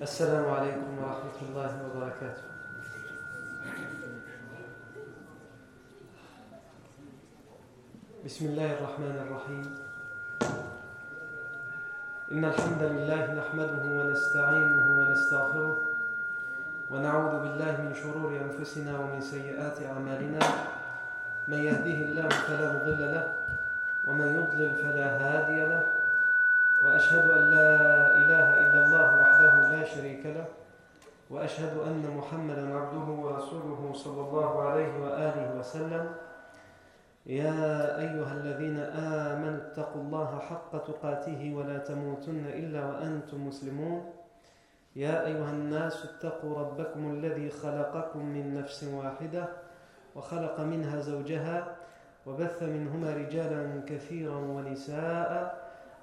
السلام عليكم ورحمة الله وبركاته. بسم الله الرحمن الرحيم. إن الحمد لله نحمده ونستعينه ونستغفره ونعوذ بالله من شرور أنفسنا ومن سيئات أعمالنا. من يهده الله فلا مضل له ومن يضلل فلا هادي له. وأشهد أن لا إله إلا الله وحده لا شريك له وأشهد أن محمدا عبده ورسوله صلى الله عليه وآله وسلم. يا أيها الذين آمنوا اتقوا الله حق تقاته ولا تموتن إلا وأنتم مسلمون. يا أيها الناس اتقوا ربكم الذي خلقكم من نفس واحدة وخلق منها زوجها وبث منهما رجالا كثيرا ونساء.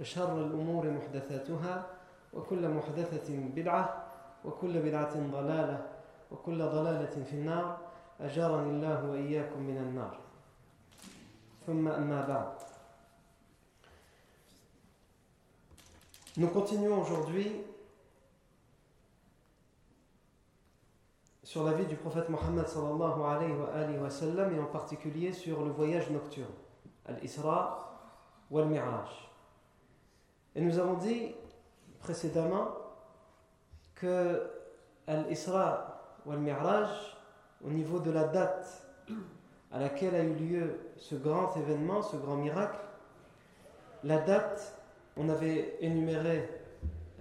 وشر الأمور محدثاتها وكل محدثة بدعة وكل بدعة ضلالة وكل ضلالة في النار أجارني الله وإياكم من النار ثم أما بعد Nous continuons aujourd'hui sur la vie du prophète Mohammed sallallahu alayhi wa, alayhi wa sallam, et en particulier sur le voyage nocturne, Al-Isra ou Al-Mi'raj. Et nous avons dit précédemment que Al-Isra ou Al-Mi'raj, au niveau de la date à laquelle a eu lieu ce grand événement, ce grand miracle, la date, on avait énuméré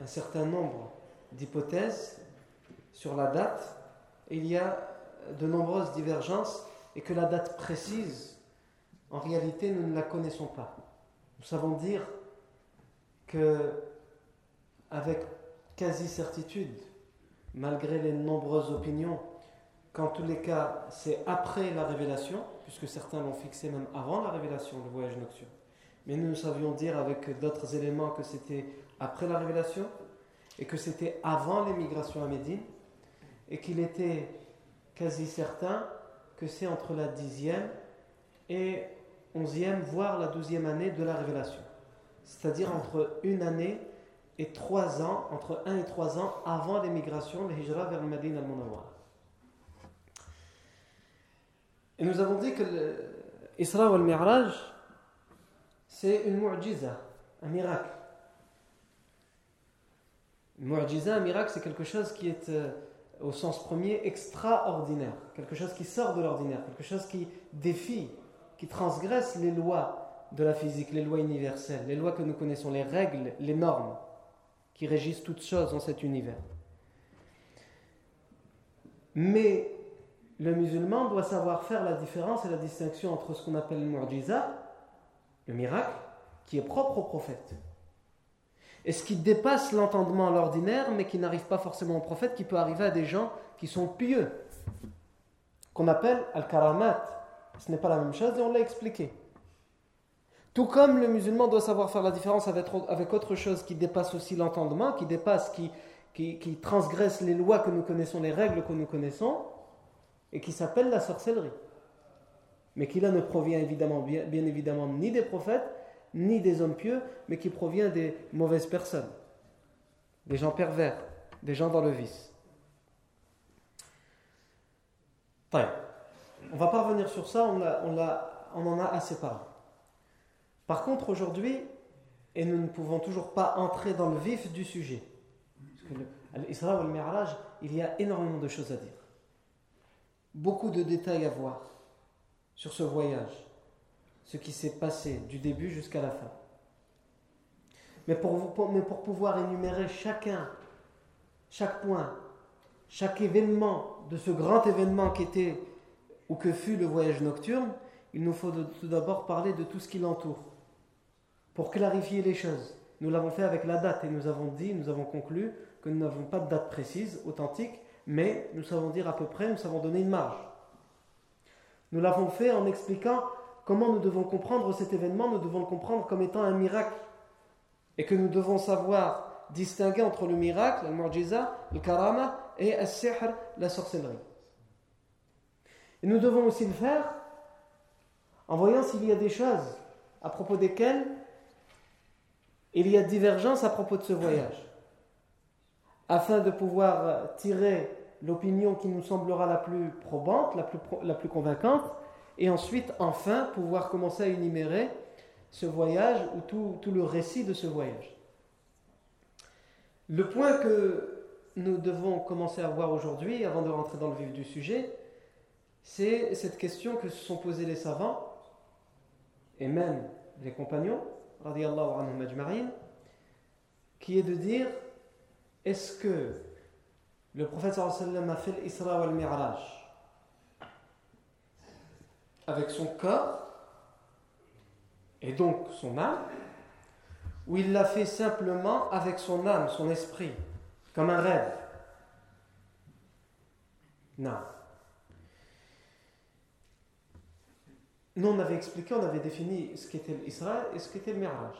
un certain nombre d'hypothèses sur la date, il y a de nombreuses divergences, et que la date précise, en réalité, nous ne la connaissons pas. Nous savons dire que, avec quasi-certitude, malgré les nombreuses opinions, qu'en tous les cas, c'est après la révélation, puisque certains l'ont fixé même avant la révélation, le voyage nocturne. Mais nous savions dire avec d'autres éléments que c'était après la révélation, et que c'était avant l'émigration à Médine, et qu'il était quasi certain que c'est entre la dixième et onzième, voire la douzième année de la révélation. C'est-à-dire entre une année et trois ans, entre un et trois ans avant l'émigration, le hijra vers le Madine al-Munawwar. Et nous avons dit que l'Isra ou le Mi'raj, c'est une mu'jiza, un miracle. Une mu'jiza, un miracle, c'est quelque chose qui est, euh, au sens premier, extraordinaire. Quelque chose qui sort de l'ordinaire, quelque chose qui défie, qui transgresse les lois de la physique, les lois universelles, les lois que nous connaissons, les règles, les normes qui régissent toutes choses dans cet univers. Mais le musulman doit savoir faire la différence et la distinction entre ce qu'on appelle le mu'jiza, le miracle, qui est propre au prophète, et ce qui dépasse l'entendement à l'ordinaire, mais qui n'arrive pas forcément au prophète, qui peut arriver à des gens qui sont pieux, qu'on appelle al-karamat. Ce n'est pas la même chose et on l'a expliqué. Tout comme le musulman doit savoir faire la différence avec, autre chose qui dépasse aussi l'entendement, qui dépasse, qui, qui, qui transgresse les lois que nous connaissons, les règles que nous connaissons, et qui s'appelle la sorcellerie. Mais qui là ne provient évidemment, bien, bien, évidemment ni des prophètes, ni des hommes pieux, mais qui provient des mauvaises personnes, des gens pervers, des gens dans le vice. On ne va pas revenir sur ça, on, a, on, a, on en a assez parlé. Par contre, aujourd'hui, et nous ne pouvons toujours pas entrer dans le vif du sujet, parce que l'Isra ou le Mi'raj, il y a énormément de choses à dire beaucoup de détails à voir sur ce voyage, ce qui s'est passé du début jusqu'à la fin. Mais pour, pouvoir énumérer chacun, chaque point, chaque événement de ce grand événement qui était ou que fut le voyage nocturne, il nous faut tout d'abord parler de tout ce qui l'entoure, pour clarifier les choses. Nous l'avons fait avec la date et nous avons dit, nous avons conclu que nous n'avons pas de date précise, authentique, mais nous savons dire à peu près, nous savons donner une marge. Nous l'avons fait en expliquant comment nous devons comprendre cet événement, nous devons le comprendre comme étant un miracle, et que nous devons savoir distinguer entre le miracle, le mu'jiza, le karama, et al-sihr, la sorcellerie. Et nous devons aussi le faire en voyant s'il y a des choses à propos desquelles il y a divergence à propos de ce voyage, afin de pouvoir tirer l'opinion qui nous semblera la plus probante, la plus, la plus convaincante, et ensuite, enfin, pouvoir commencer à énumérer ce voyage ou tout, tout le récit de ce voyage. Le point que nous devons commencer à voir aujourd'hui, avant de rentrer dans le vif du sujet, c'est cette question que se sont posées les savants et même les compagnons, anhum qui est de dire est-ce que le prophète sallam a fait l'Isra wal Mi'raj avec son corps et donc son âme, ou il l'a fait simplement avec son âme, son esprit, comme un rêve? Non. Nous, on avait expliqué, on avait défini ce qu'était l'Isra et ce qu'était le Mi'raj.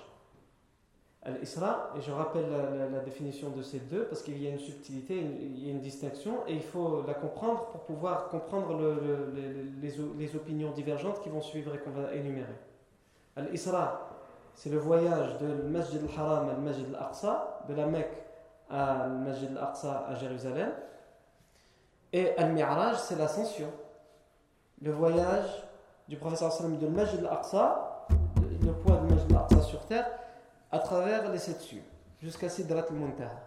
L'Isra, et je rappelle la, définition de ces deux, parce qu'il y a une subtilité, il y a une distinction, et il faut la comprendre pour pouvoir comprendre les, opinions divergentes qui vont suivre et qu'on va énumérer. L'Isra, c'est le voyage de Masjid al-Haram à Masjid al-Aqsa, de la Mecque à Masjid al-Aqsa à Jérusalem, et Al-Mi'raj, c'est l'ascension, le voyage du professeur sallam de Majid al-Aqsa, le poids de Majid al-Aqsa sur terre, à travers les sept cieux, jusqu'à Sidrat al-Muntaha.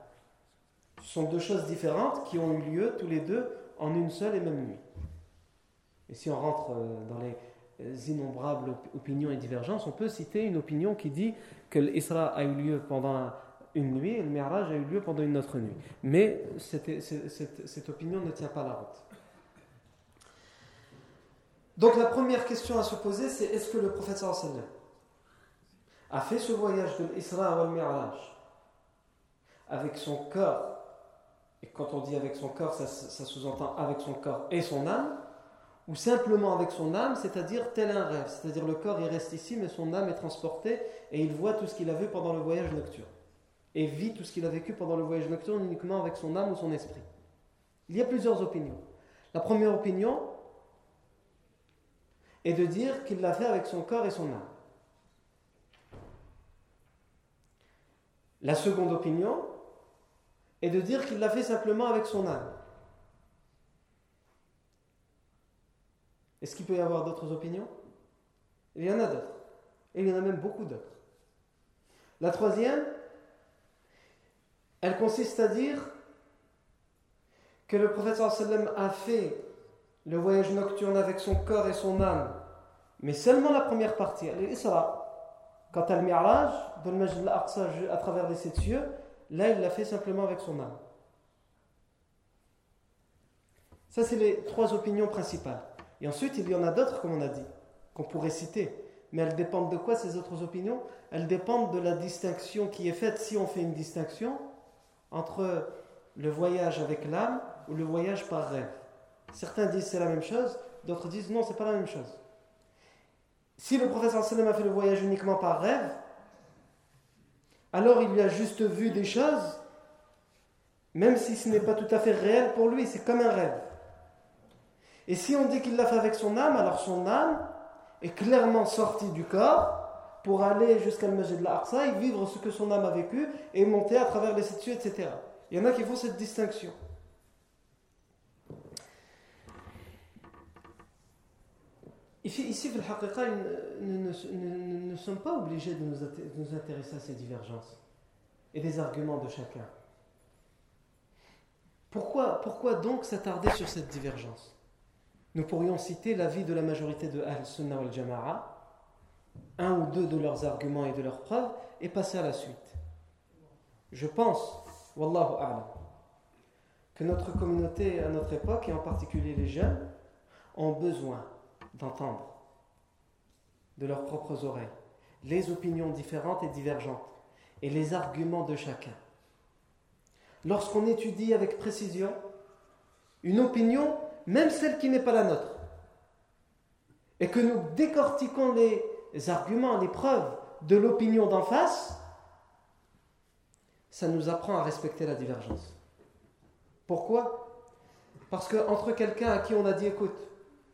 Ce sont deux choses différentes qui ont eu lieu tous les deux en une seule et même nuit. Et si on rentre euh, dans les euh, innombrables opinions et divergences, on peut citer une opinion qui dit que l'Isra a eu lieu pendant une nuit et le Mi'raj a eu lieu pendant une autre nuit. Mais cette, cette, cette opinion ne tient pas la route. Donc la première question à se poser, c'est est-ce que le prophète a fait ce voyage de l'Isra al Mi'raj avec son corps, et quand on dit avec son corps, ça, sous-entend avec son corps et son âme, ou simplement avec son âme, c'est-à-dire tel un rêve, c'est-à-dire le corps il reste ici, mais son âme est transportée et il voit tout ce qu'il a vu pendant le voyage nocturne, et vit tout ce qu'il a vécu pendant le voyage nocturne uniquement avec son âme ou son esprit. Il y a plusieurs opinions. La première opinion, et de dire qu'il l'a fait avec son corps et son âme. La seconde opinion est de dire qu'il l'a fait simplement avec son âme. Est-ce qu'il peut y avoir d'autres opinions? Il y en a d'autres. Et il y en a même beaucoup d'autres. La troisième, elle consiste à dire que le prophète sallam a fait le voyage nocturne avec son corps et son âme, mais seulement la première partie, l'Isra. Quant à Mi'raj, dans le Majid al-Aqsa à travers les sept cieux, là il l'a fait simplement avec son âme. Ça, c'est les trois opinions principales. Et ensuite, il y en a d'autres, comme on a dit, qu'on pourrait citer. Mais elles dépendent de quoi ces autres opinions? Elles dépendent de la distinction qui est faite, si on fait une distinction, entre le voyage avec l'âme ou le voyage par rêve. Certains disent c'est la même chose, d'autres disent non, c'est pas la même chose. Si le professeur sallam a fait le voyage uniquement par rêve, alors il a juste vu des choses, même si ce n'est pas tout à fait réel pour lui, c'est comme un rêve. Et si on dit qu'il l'a fait avec son âme, alors son âme est clairement sortie du corps pour aller jusqu'à le Majid de l'Aqsa et vivre ce que son âme a vécu et monter à travers les cieux, etc. Il y en a qui font cette distinction. Ici, nous ne, sommes pas obligés de nous, intéresser à ces divergences et des arguments de chacun. Pourquoi, pourquoi donc s'attarder sur cette divergence? Nous pourrions citer l'avis de la majorité de Al-Sunnah al Jama'a, un ou deux de leurs arguments et de leurs preuves, et passer à la suite. Je pense, Wallahu A'lam, que notre communauté à notre époque, et en particulier les jeunes, ont besoin d'entendre de leurs propres oreilles les opinions différentes et divergentes et les arguments de chacun. Lorsqu'on étudie avec précision une opinion, même celle qui n'est pas la nôtre, et que nous décortiquons les arguments, les preuves de l'opinion d'en face, ça nous apprend à respecter la divergence. Pourquoi? Parce qu'entre quelqu'un à qui on a dit écoute,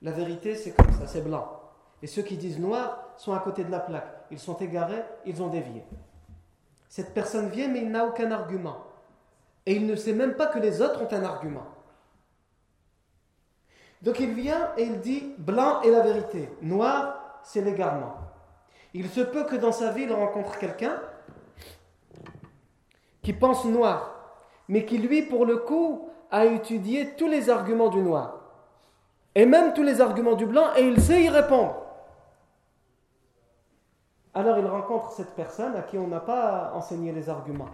la vérité c'est comme ça, c'est blanc, et ceux qui disent noir sont à côté de la plaque, ils sont égarés, ils ont dévié. Cette personne vient mais il n'a aucun argument. Et il ne sait même pas que les autres ont un argument. Donc il vient et il dit blanc est la vérité, noir c'est l'égarement. Il se peut que dans sa vie il rencontre quelqu'un qui pense noir, mais qui lui pour le coup a étudié tous les arguments du noir et même tous les arguments du blanc et il sait y répondre. Alors il rencontre cette personne à qui on n'a pas enseigné les arguments.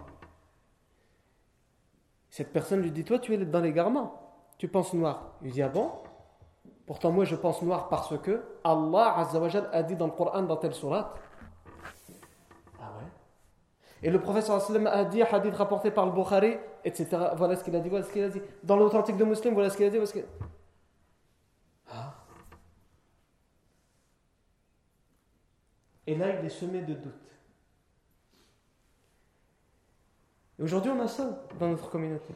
Cette personne lui dit Toi, tu es dans l'égarement, tu penses noir. Il dit Ah bon? Pourtant, moi, je pense noir parce que Allah a dit dans le Coran, dans telle surat. Ah ouais? Et le professeur a dit, hadith rapporté par le Bukhari, etc. Voilà ce qu'il a dit, voilà ce qu'il a dit. Dans l'authentique de Muslim, voilà ce qu'il a dit. Voilà ce qu'il ah. Et là, il est semé de doutes. Et aujourd'hui, on a ça dans notre communauté.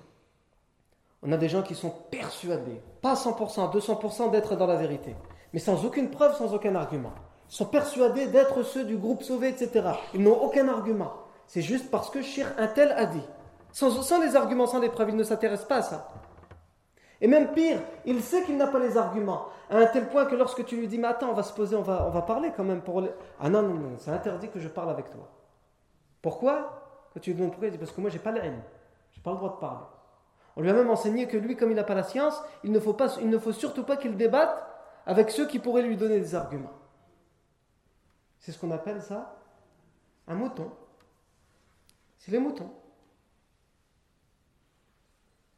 On a des gens qui sont persuadés, pas 100%, 200% d'être dans la vérité, mais sans aucune preuve, sans aucun argument. Ils sont persuadés d'être ceux du groupe sauvé, etc. Ils n'ont aucun argument. C'est juste parce que Shir un tel a dit. Sans, sans les arguments, sans les preuves, il ne s'intéresse pas à ça. Et même pire, il sait qu'il n'a pas les arguments. À un tel point que lorsque tu lui dis, mais attends, on va se poser, on va, on va parler quand même pour. Ah non, non, non, c'est interdit que je parle avec toi. Pourquoi? Quand tu lui demandes pourquoi, il dit, parce que moi, j'ai pas la haine. J'ai pas le droit de parler. On lui a même enseigné que lui, comme il n'a pas la science, il ne faut, pas, il ne faut surtout pas qu'il débatte avec ceux qui pourraient lui donner des arguments. C'est ce qu'on appelle ça un mouton. C'est les moutons.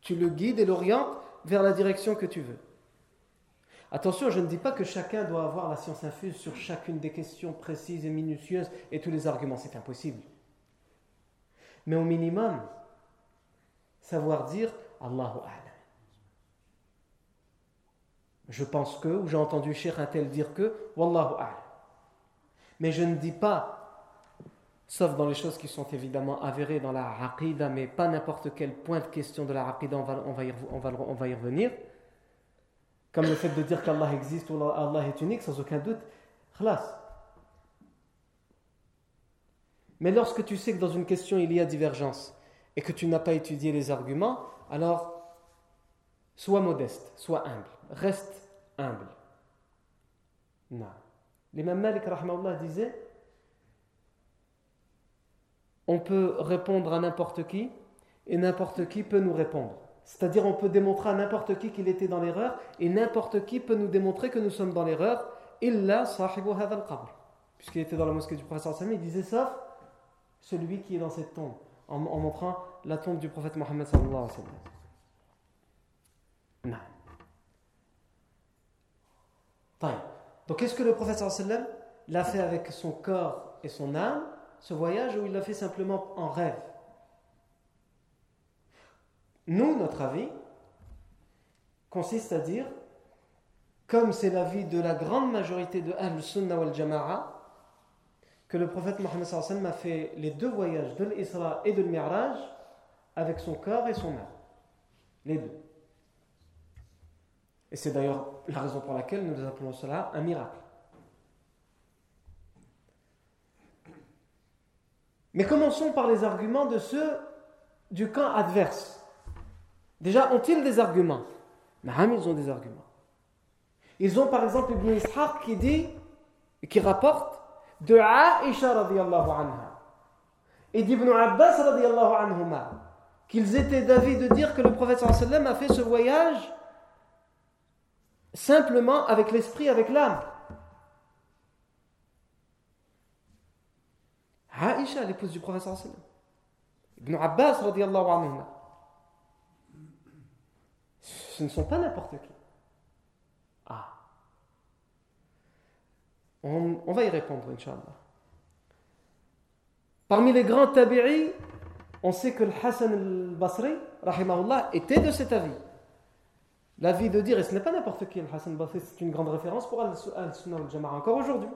Tu le guides et l'orientes vers la direction que tu veux. Attention, je ne dis pas que chacun doit avoir la science infuse sur chacune des questions précises et minutieuses et tous les arguments, c'est impossible. Mais au minimum, savoir dire Allahu A'lam. Je pense que, ou j'ai entendu Cheikh un tel dire que, Wallahu A'lam. Mais je ne dis pas, sauf dans les choses qui sont évidemment avérées dans la Aqidah, mais pas n'importe quel point de question de la Aqidah, on va, on va, y, revenir. Comme le fait de dire qu'Allah existe ou Allah est unique, sans aucun doute. Khlas. Mais lorsque tu sais que dans une question il y a divergence et que tu n'as pas étudié les arguments, alors sois modeste, sois humble, reste humble. Non. L'imam Malik disait on peut répondre à n'importe qui et n'importe qui peut nous répondre. C'est-à-dire on peut démontrer à n'importe qui qu'il était dans l'erreur et n'importe qui peut nous démontrer que nous sommes dans l'erreur illa sahibu al Puisqu'il était dans la mosquée du professeur Sami, il disait sauf celui qui est dans cette tombe en, montrant la tombe du prophète Mohammed sallallahu alayhi. Non. Donc quest ce que le prophète sallallahu alayhi wa sallam l'a fait avec son corps et son âme, ce voyage, ou il l'a fait simplement en rêve Nous, notre avis consiste à dire, comme c'est l'avis de la grande majorité de Ahl-Sunnah wal Jama'a, que le prophète Mohammed a fait les deux voyages de l'Isra et de l'Mi'raj avec son corps et son âme. Les deux. Et c'est d'ailleurs la raison pour laquelle nous appelons cela un miracle. Mais commençons par les arguments de ceux du camp adverse. Déjà, ont-ils des arguments? Maham, ils ont des arguments. Ils ont par exemple Ibn Ishaq qui dit, qui rapporte de Aisha radiallahu anha et d'Ibn Abbas radiallahu anhuma qu'ils étaient d'avis de dire que le prophète sallam a fait ce voyage simplement avec l'esprit, avec l'âme. Aisha, l'épouse du sallam. Ibn Abbas radiallahu anhuma. Ce ne sont pas n'importe qui. On, va y répondre, Inch'Allah. Parmi les grands tabi'i, on sait que le Hassan al-Basri, rahimahullah, était de cet avis. l'avis de dire, et ce n'est pas n'importe qui, Hassan Basri, c'est une grande référence pour Al-Sunnah al-Jama'a encore aujourd'hui.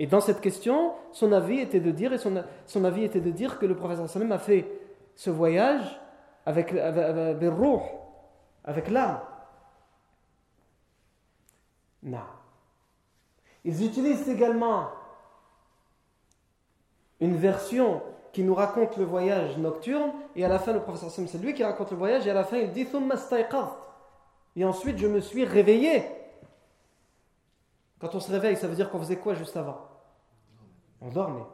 Et dans cette question, son avis était de dire, et son, avis était de dire que le professeur a fait ce voyage avec, avec, avec, avec l'âme. Non. Ils utilisent également une version qui nous raconte le voyage nocturne, et à la fin, le professeur Sam, c'est lui qui raconte le voyage, et à la fin, il dit Et ensuite, je me suis réveillé. Quand on se réveille, ça veut dire qu'on faisait quoi juste avant? On dormait.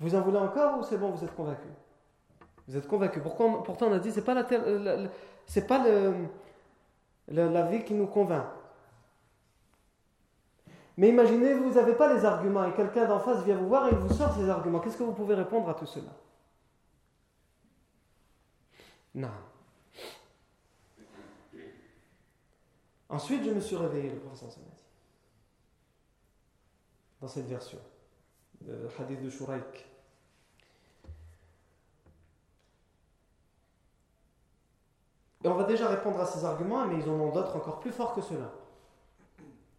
Vous en voulez encore ou c'est bon, vous êtes convaincu Vous êtes convaincu. Pourtant, on a dit, c'est pas la, c'est pas la vie qui nous convainc. Mais imaginez, vous n'avez pas les arguments et quelqu'un d'en face vient vous voir et il vous sort ces arguments. Qu'est-ce que vous pouvez répondre à tout cela? Non. Ensuite, je me suis réveillé, le professeur dit. Dans cette version, le hadith de Shuraik. Et on va déjà répondre à ces arguments, mais ils en ont d'autres encore plus forts que cela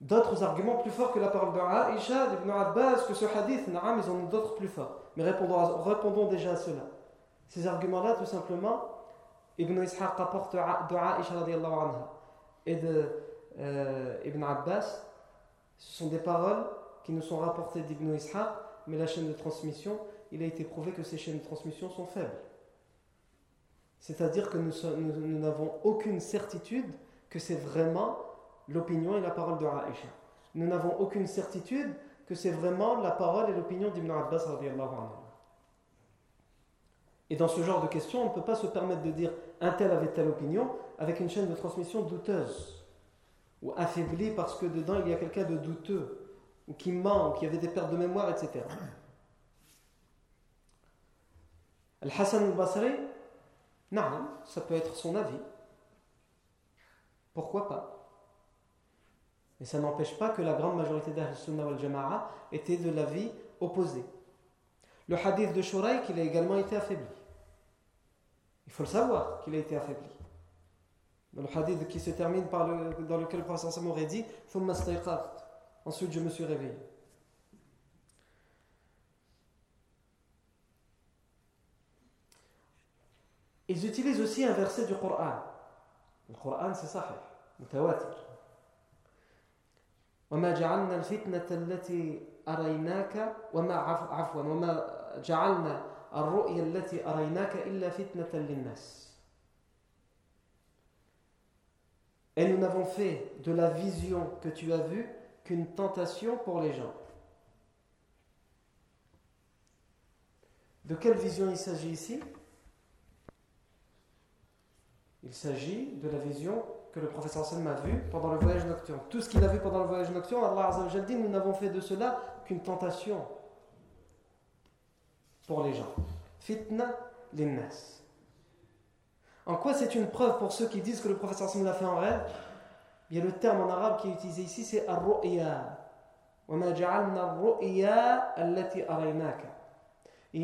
d'autres arguments plus forts que la parole d'Aïcha, d'Ibn Abbas, que ce hadith, naam, ils en ont d'autres plus forts. Mais répondons, répondons déjà à cela. Ces arguments-là, tout simplement, Ibn Ishaq rapporte de Aïcha anha et de euh, Ibn Abbas, ce sont des paroles qui nous sont rapportées d'Ibn Ishaq, mais la chaîne de transmission, il a été prouvé que ces chaînes de transmission sont faibles. C'est-à-dire que nous n'avons aucune certitude que c'est vraiment l'opinion et la parole de Aïcha. Nous n'avons aucune certitude que c'est vraiment la parole et l'opinion d'Ibn Abbas. Et dans ce genre de questions, on ne peut pas se permettre de dire un tel avait telle opinion avec une chaîne de transmission douteuse ou affaiblie parce que dedans il y a quelqu'un de douteux ou qui ment ou qui avait des pertes de mémoire, etc. Al-Hassan al-Basri, non, ça peut être son avis. Pourquoi pas? Mais ça n'empêche pas que la grande majorité d'Ahl Sunnah wal Jama'a était de l'avis opposé. Le hadith de Shuraik, il a également été affaibli. Il faut le savoir qu'il a été affaibli. Dans le hadith qui se termine par le, dans lequel le prophète aurait dit Ensuite, je me suis réveillé. Ils utilisent aussi un verset du Coran. Le Coran, c'est sahih, mutawatir. وما جعلنا الفتنة التي أريناك وما عفوا وما جعلنا الرؤيا التي أريناك إلا فتنة للناس Et nous n'avons fait de la vision que tu as vue qu'une tentation pour les gens. De quelle vision il s'agit ici? Il s'agit de la vision que le professeur Sallam a vu pendant le voyage nocturne. Tout ce qu'il a vu pendant le voyage nocturne, Allah Azza dit nous n'avons fait de cela qu'une tentation pour les gens. Fitna linnas. En quoi c'est une preuve pour ceux qui disent que le professeur Sallam l'a fait en rêve? Bien le terme en arabe qui est utilisé ici c'est ar-ru'ya. Il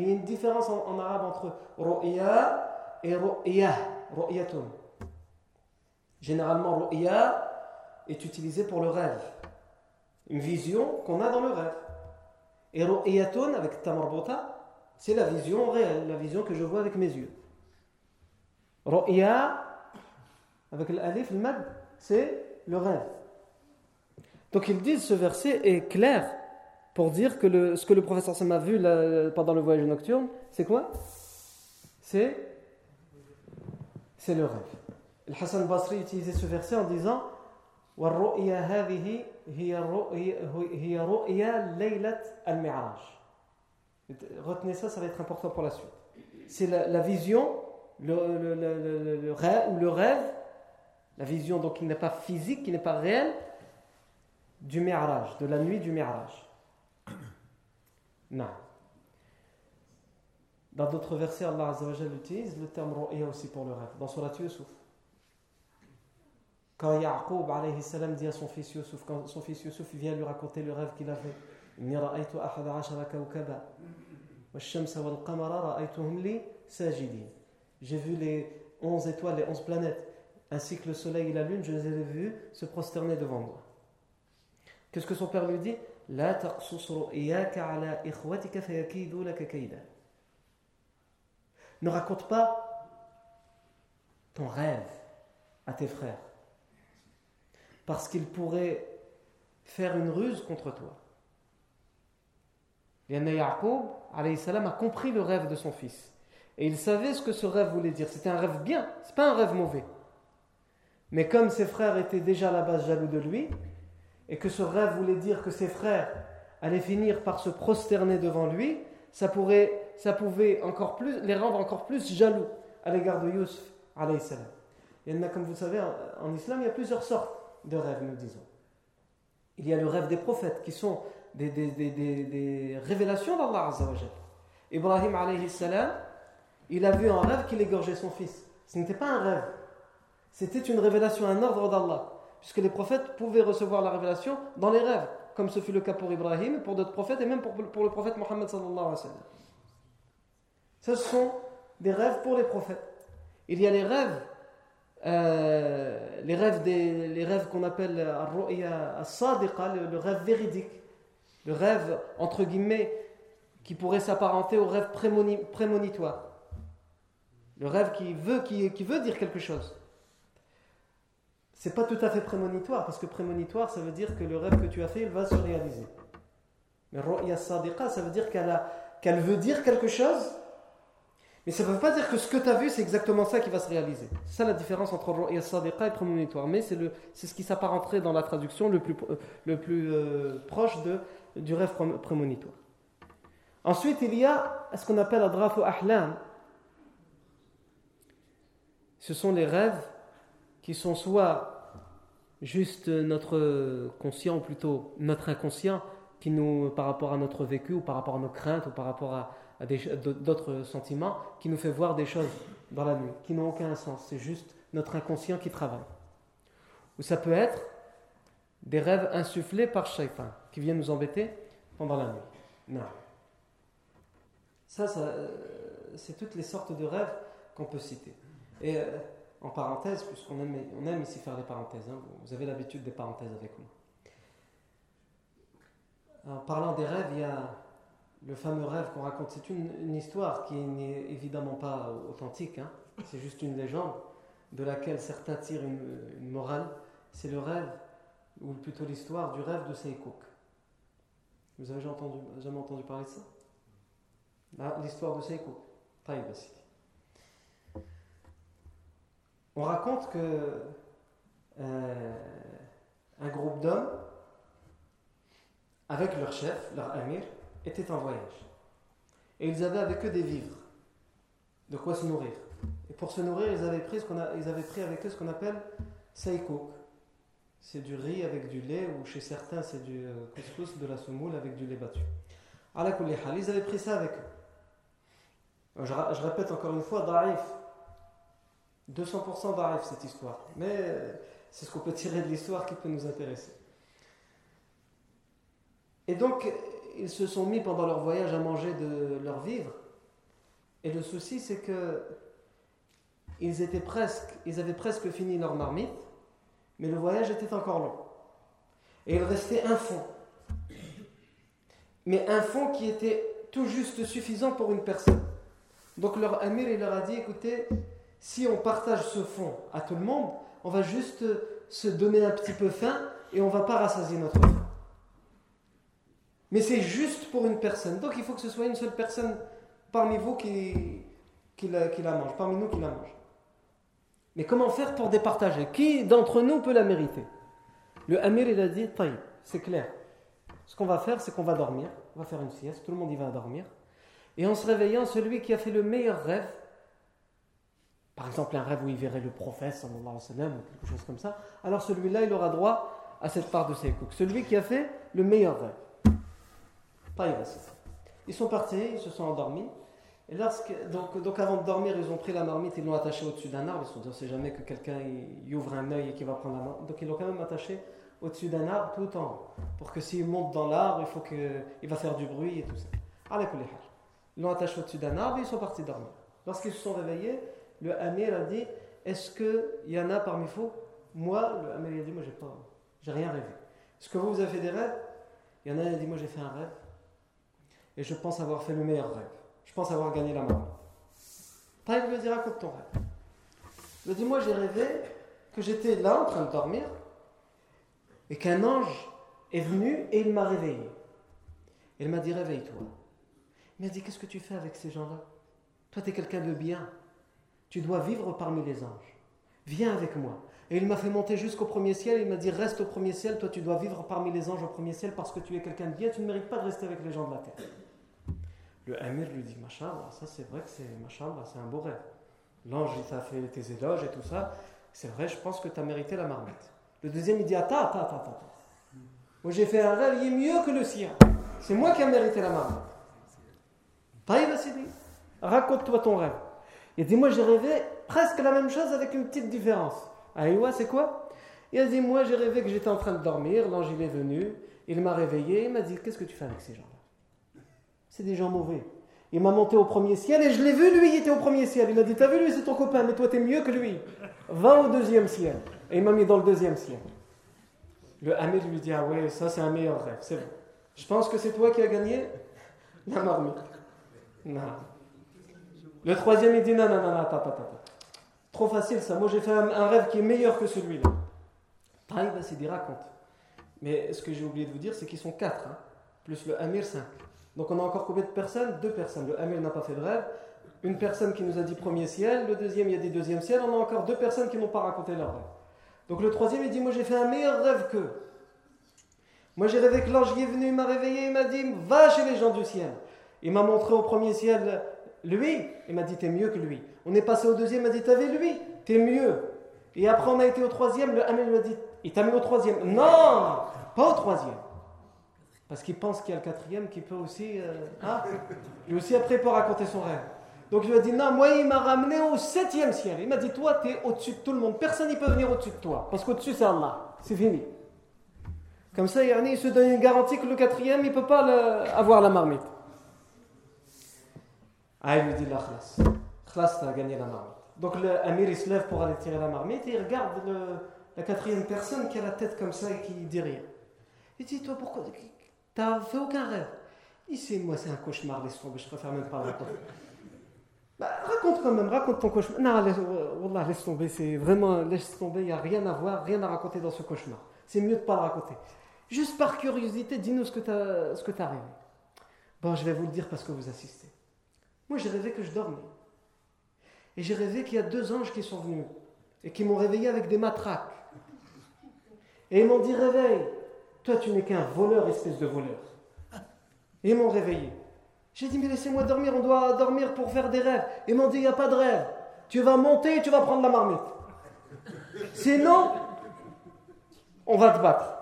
y a une différence en, arabe entre ru'ya et ru'ya, ru'yatun. Généralement, ru'ya est utilisé pour le rêve. Une vision qu'on a dans le rêve. Et ru'yatun, avec tamarbota, c'est la vision réelle, la vision que je vois avec mes yeux. Ru'ya, avec l'alif, le mad, c'est le rêve. Donc ils disent ce verset est clair pour dire que le, ce que le professeur Sam a vu pendant le voyage nocturne, c'est quoi? C'est c'est le rêve. Le Hassan Basri utilisait ce verset en disant Retenez ça, ça va être important pour la suite. C'est la, vision, le, le, le, le, rêve, ou le rêve, la vision donc qui n'est pas physique, qui n'est pas réelle, du Mi'raj, de la nuit du Mi'raj. Non. Dans d'autres versets, Allah Azza utilise le terme ru'ya aussi pour le rêve. Dans Surat Yusuf. Quand Yaqub alayhi salam dit à son fils Yusuf, quand son fils Yusuf vient lui raconter le rêve qu'il a fait, J'ai vu les 11 étoiles, les 11 planètes, ainsi que le soleil et la lune, je les ai vus se prosterner devant moi. Qu'est-ce que son père lui dit Ne raconte pas ton rêve à tes frères, parce qu'ils pourraient faire une ruse contre toi. Yaqub a compris le rêve de son fils. Et il savait ce que ce rêve voulait dire. C'était un rêve bien, c'est pas un rêve mauvais. Mais comme ses frères étaient déjà à la base jaloux de lui, et que ce rêve voulait dire que ses frères allaient finir par se prosterner devant lui, ça, pourrait, ça pouvait encore plus, les rendre encore plus jaloux à l'égard de Yusuf. Il y en a, comme vous savez, en islam, il y a plusieurs sortes de rêves, nous disons. Il y a le rêve des prophètes, qui sont des, des, des, des révélations d'Allah Azzawajal. Ibrahim alayhi salam, il a vu un rêve qu'il égorgeait son fils. Ce n'était pas un rêve. C'était une révélation, un ordre d'Allah. Puisque les prophètes pouvaient recevoir la révélation dans les rêves, comme ce fut le cas pour Ibrahim, pour d'autres prophètes et même pour, le prophète Mohammed. Ce sont des rêves pour les prophètes. Il y a les rêves, euh, rêves, rêves qu'on appelle le, le rêve véridique, le rêve entre guillemets qui pourrait s'apparenter au rêve prémonitoire. Le rêve qui veut, qui, qui veut dire quelque chose. C'est pas tout à fait prémonitoire, parce que prémonitoire, ça veut dire que le rêve que tu as fait, il va se réaliser. Mais Ru'ya Sadiqa, ça veut dire qu'elle qu'elle veut dire quelque chose, mais ça ne veut pas dire que ce que tu as vu, c'est exactement ça qui va se réaliser. C'est ça la différence entre Ru'ya Sadiqa et prémonitoire. Mais c'est, ce qui s'apparenterait dans la traduction le plus, le plus euh, proche de, du rêve prémonitoire. Ensuite, il y a ce qu'on appelle Adrafu Ahlam, ce sont les rêves qui sont soit juste notre conscient, ou plutôt notre inconscient, qui nous, par rapport à notre vécu, ou par rapport à nos craintes, ou par rapport à, d'autres sentiments, qui nous fait voir des choses dans la nuit, qui n'ont aucun sens. C'est juste notre inconscient qui travaille. Ou ça peut être des rêves insufflés par Shaitan, qui viennent nous embêter pendant la nuit. Non. Ça, ça euh, c'est toutes les sortes de rêves qu'on peut citer. Et euh, en parenthèse, puisqu'on aime, ici faire des parenthèses, hein, vous avez l'habitude des parenthèses avec moi. En parlant des rêves, il y a le fameux rêve qu'on raconte. C'est une, histoire qui n'est évidemment pas authentique, hein. c'est juste une légende de laquelle certains tirent une, morale. C'est le rêve, ou plutôt l'histoire du rêve de Seikouk. Vous avez jamais entendu, parler de ça? Ah, L'histoire de Seikouk. Taïbasi. On raconte que euh, un groupe d'hommes, avec leur chef, leur amir, étaient en voyage. Et ils avaient avec eux des vivres, de quoi se nourrir. Et pour se nourrir, ils avaient pris, ce avaient pris avec eux ce qu'on appelle saïkouk. C'est du riz avec du lait, ou chez certains, c'est du euh, couscous, de la semoule avec du lait battu. Ils avaient pris ça avec eux. Je, je répète encore une fois, da'if, 200% d'arrive cette histoire. Mais euh, c'est ce qu'on peut tirer de l'histoire qui peut nous intéresser. Et donc, ils se sont mis pendant leur voyage à manger de leur vivre. Et le souci, c'est que ils étaient presque, ils avaient presque fini leur marmite, mais le voyage était encore long. Et il restait un fond. Mais un fond qui était tout juste suffisant pour une personne. Donc leur amir, il leur a dit, écoutez, si on partage ce fond à tout le monde, on va juste se donner un petit peu faim et on va pas rassasier notre faim. Mais c'est juste pour une personne. Donc il faut que ce soit une seule personne parmi vous qui, qui, la, mange, parmi nous qui la mange. Mais comment faire pour départager? Qui d'entre nous peut la mériter? Le Amir, il a dit, c'est clair. Ce qu'on va faire, c'est qu'on va dormir. On va faire une sieste, tout le monde y va dormir. Et en se réveillant, celui qui a fait le meilleur rêve, par exemple un rêve où il verrait le prophète sallallahu alayhi wa sallam ou quelque chose comme ça, alors celui-là il aura droit à cette part de ses Celui qui a fait le meilleur rêve. Pas Ils sont partis, ils se sont endormis. Et lorsque, donc, donc avant de dormir, ils ont pris la marmite, ils l'ont attachée au-dessus d'un arbre. Ils se sont dit, on ne sait jamais que quelqu'un y ouvre un œil et qu'il va prendre la marmite. Donc ils l'ont quand même attaché au-dessus d'un arbre tout en haut. Pour que s'il monte dans l'arbre, il faut qu'il va faire du bruit et tout ça. Ils l'ont attaché au-dessus d'un arbre et ils sont partis dormir. Lorsqu'ils se sont réveillés, le Amir a dit est-ce qu'il y en a parmi vous? Moi, le Amir a dit, moi j'ai pas, j'ai rien rêvé. Est-ce que vous, vous avez fait des rêves? Il y en a qui a dit, moi j'ai fait un rêve. Et je pense avoir fait le meilleur rêve. Je pense avoir gagné la main. il lui dit, raconte ton rêve. Il a dit, moi j'ai rêvé que j'étais là en train de dormir et qu'un ange est venu et il m'a réveillé. Il m'a dit, réveille-toi. Il m'a dit, qu'est-ce que tu fais avec ces gens-là? Toi, tu es quelqu'un de bien. Tu dois vivre parmi les anges. Viens avec moi. Et il m'a fait monter jusqu'au premier ciel. Il m'a dit Reste au premier ciel. Toi, tu dois vivre parmi les anges au premier ciel parce que tu es quelqu'un de bien. Tu ne mérites pas de rester avec les gens de la terre. Le Amir lui dit Machallah, ça c'est vrai que c'est c'est un beau rêve. L'ange, il t'a fait tes éloges et tout ça. C'est vrai, je pense que tu as mérité la marmite. Le deuxième, il dit Attends, attends, attends, attends. Moi, j'ai fait un rêve, il est mieux que le sien. C'est moi qui ai mérité la marmite. Taïb dit Raconte-toi ton rêve. Il dit Moi, j'ai rêvé presque la même chose avec une petite différence. Aïwa, c'est quoi? Il a dit Moi, j'ai rêvé que j'étais en train de dormir, l'ange il est venu, il m'a réveillé, il m'a dit Qu'est-ce que tu fais avec ces gens-là? C'est des gens mauvais. Il m'a monté au premier ciel et je l'ai vu, lui, il était au premier ciel. Il m'a dit T'as vu, lui, c'est ton copain, mais toi, t'es mieux que lui. Va au deuxième ciel. Et il m'a mis dans le deuxième ciel. Le Hamid lui dit Ah ouais, ça, c'est un meilleur rêve, c'est bon. Je pense que c'est toi qui as gagné la marmite. Non. Le troisième, il dit Non, non, non, attends, attends, attends. Trop facile ça. Moi j'ai fait un, rêve qui est meilleur que celui-là. Taïb dit raconte. Mais ce que j'ai oublié de vous dire, c'est qu'ils sont quatre, hein, plus le Amir 5. Donc on a encore combien de personnes? Deux personnes. Le Amir n'a pas fait de rêve. Une personne qui nous a dit premier ciel, le deuxième il a dit deuxième ciel. On a encore deux personnes qui n'ont pas raconté leur rêve. Donc le troisième il dit Moi j'ai fait un meilleur rêve qu'eux. Moi j'ai rêvé que l'ange est venu, il m'a réveillé, il m'a dit Va chez les gens du ciel. Il m'a montré au premier ciel lui, il m'a dit T'es mieux que lui. On est passé au deuxième, il m'a dit vu lui T'es mieux. Et après, on a été au troisième, le Hamel m'a dit Il t'a mis au troisième. Non Pas au troisième. Parce qu'il pense qu'il y a le quatrième qui peut aussi. Euh, hein Lui aussi, après, peut raconter son rêve. Donc lui ai dit Non, moi, il m'a ramené au septième ciel. Il m'a dit Toi, t'es au-dessus de tout le monde. Personne ne peut venir au-dessus de toi. Parce qu'au-dessus, c'est Allah. C'est fini. Comme ça, il se donne une garantie que le quatrième, il ne peut pas avoir la marmite. Ah, il lui dit la khlas. Khlas, t'as gagné la marmite. Donc l'amir il se lève pour aller tirer la marmite et il regarde la quatrième personne qui a la tête comme ça et qui dit rien. Il dit Toi, pourquoi? T'as fait aucun rêve? Il dit Moi, c'est un cauchemar, laisse tomber, je préfère même pas le raconter. Bah, raconte quand même, raconte ton cauchemar. Non, laisse, Wallah, laisse tomber, c'est vraiment, laisse tomber, il n'y a rien à voir, rien à raconter dans ce cauchemar. C'est mieux de ne pas le raconter. Juste par curiosité, dis-nous ce que tu as, as rêvé. Bon, je vais vous le dire parce que vous assistez. Moi, j'ai rêvé que je dormais. Et j'ai rêvé qu'il y a deux anges qui sont venus et qui m'ont réveillé avec des matraques. Et ils m'ont dit Réveille, toi tu n'es qu'un voleur, espèce de voleur. Et ils m'ont réveillé. J'ai dit Mais laissez-moi dormir, on doit dormir pour faire des rêves. Ils m'ont dit Il n'y a pas de rêve. Tu vas monter et tu vas prendre la marmite. Sinon, on va te battre.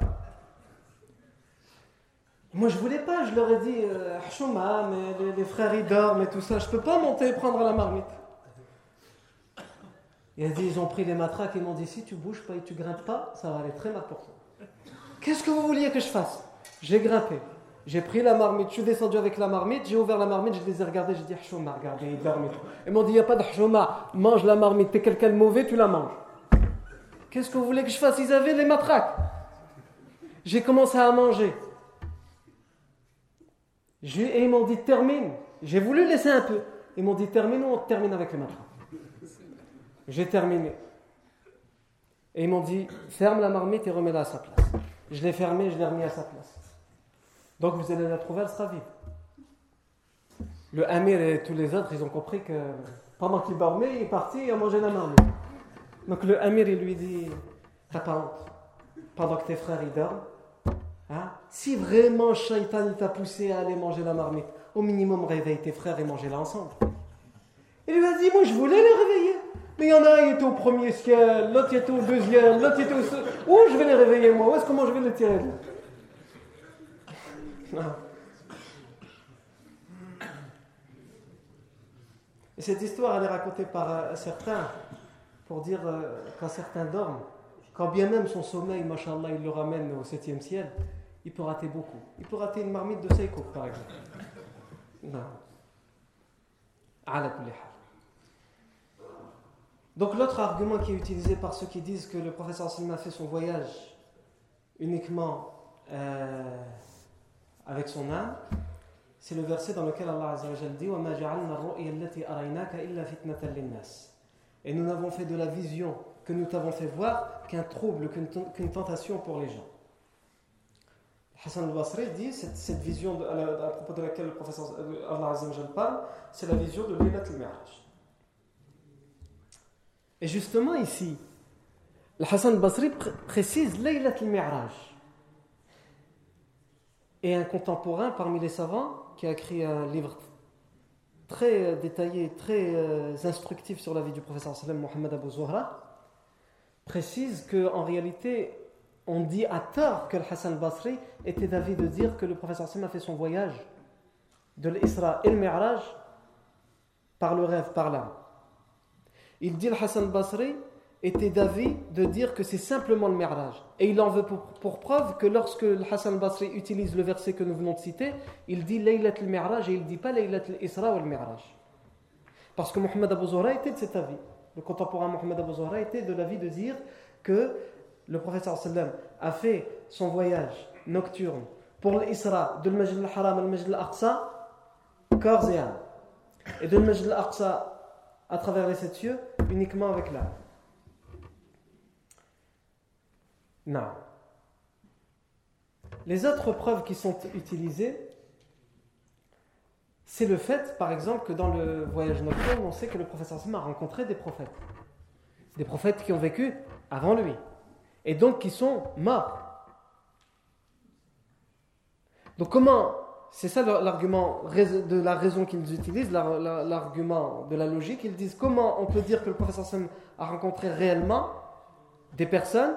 Moi, je voulais pas, je leur ai dit, euh, mais les, frères ils dorment et tout ça, je peux pas monter et prendre la marmite. Dit, ils ont pris les matraques et m'ont dit, si tu bouges pas et tu grimpes pas, ça va aller très mal pour toi. Qu'est-ce que vous vouliez que je fasse? J'ai grimpé. J'ai pris la marmite, je suis descendu avec la marmite, j'ai ouvert la marmite, je les ai regardés, j'ai dit Hchouma, regardez, ils dorment. Ils m'ont dit, il n'y a pas de mange la marmite, t'es quelqu'un de mauvais, tu la manges. Qu'est-ce que vous voulez que je fasse? Ils avaient les matraques. J'ai commencé à manger. Et ils m'ont dit termine. J'ai voulu laisser un peu. Ils m'ont dit termine ou on termine avec le matraque. J'ai terminé. Et ils m'ont dit ferme la marmite et remets-la à sa place. Je l'ai fermée, je l'ai remis à sa place. Donc vous allez la trouver, elle sera vide. Le Amir et tous les autres, ils ont compris que pendant qu'il dormait, il est parti a mangé la marmite. Donc le Amir, il lui dit T'as pas honte Pendant que tes frères dorment, Hein? Si vraiment Shaitan t'a poussé à aller manger la marmite, au minimum réveille tes frères et mangez-la ensemble. Il lui a dit Moi je voulais les réveiller. Mais il y en a un, il était au premier ciel, l'autre était au deuxième, l'autre était au. Où je vais les réveiller moi? Où est-ce comment je vais les tirer Et cette histoire, elle est racontée par euh, certains pour dire euh, quand certains dorment, quand bien même son sommeil, machallah, il le ramène au septième ciel, il peut rater beaucoup. Il peut rater une marmite de Seiko, par exemple. Non. Donc l'autre argument qui est utilisé par ceux qui disent que le professeur Salman a fait son voyage uniquement euh, avec son âme, c'est le verset dans lequel Allah Azzawajal dit Et nous n'avons fait de la vision que nous t'avons fait voir qu'un trouble, qu'une tentation pour les gens. Hassan al-Basri dit cette, cette vision à, propos de laquelle le professeur euh, Allah parle, c'est la vision de Laylat al-Mi'raj. Et justement ici, le Hassan al-Basri pr- précise Laylat al-Mi'raj. Et un contemporain parmi les savants qui a écrit un livre très euh, détaillé, très euh, instructif sur la vie du professeur sallam Mohammed Abu Zuhra, précise qu'en réalité, on dit à tort que le Hassan al-Basri était d'avis de dire que le professeur sallam a fait son voyage de l'Isra et le Mi'raj par le rêve, par l'âme. Il dit le Hassan al-Basri était d'avis de dire que c'est simplement le Mi'raj. Et il en veut pour, preuve que lorsque le Hassan al-Basri utilise le verset que nous venons de citer, il dit Laylat al-Mi'raj et il ne dit pas Laylat al-Isra ou al-Mi'raj. Parce que Mohammed Abu Zuhra était de cet avis. Le contemporain Mohammed Abu Zuhra était de l'avis de dire que le sallam a fait son voyage nocturne pour l'Isra de Majid al-Haram à Majid al-Aqsa, corps et âme. Et de Majid al-Aqsa à travers les sept cieux, uniquement avec l'âme. Non. Les autres preuves qui sont utilisées, c'est le fait, par exemple, que dans le voyage nocturne, on sait que le professeur a rencontré des prophètes. Des prophètes qui ont vécu avant lui. Et donc qui sont morts. Donc comment C'est ça l'argument de la raison qu'ils utilisent, la- la- l'argument de la logique. Ils disent comment on peut dire que le professeur a rencontré réellement des personnes,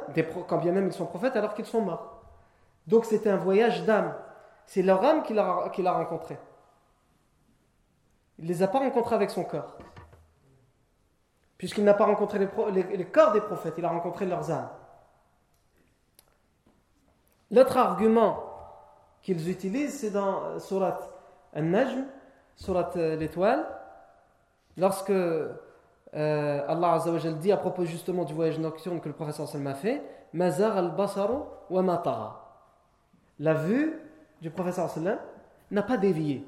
quand bien même ils sont prophètes, alors qu'ils sont morts. Donc c'était un voyage d'âme. C'est leur âme qu'il a, qu'il a rencontré. Il ne les a pas rencontrés avec son corps. Puisqu'il n'a pas rencontré les corps des prophètes, il a rencontré leurs âmes. L'autre argument qu'ils utilisent, c'est dans euh, Surat An-Najm, Surat euh, l'étoile, lorsque euh, Allah Azza wa Jal dit à propos justement du voyage nocturne que le professeur sallam a fait, Mazar al-basaru wa ma tara. La vue du professeur sallam n'a pas dévié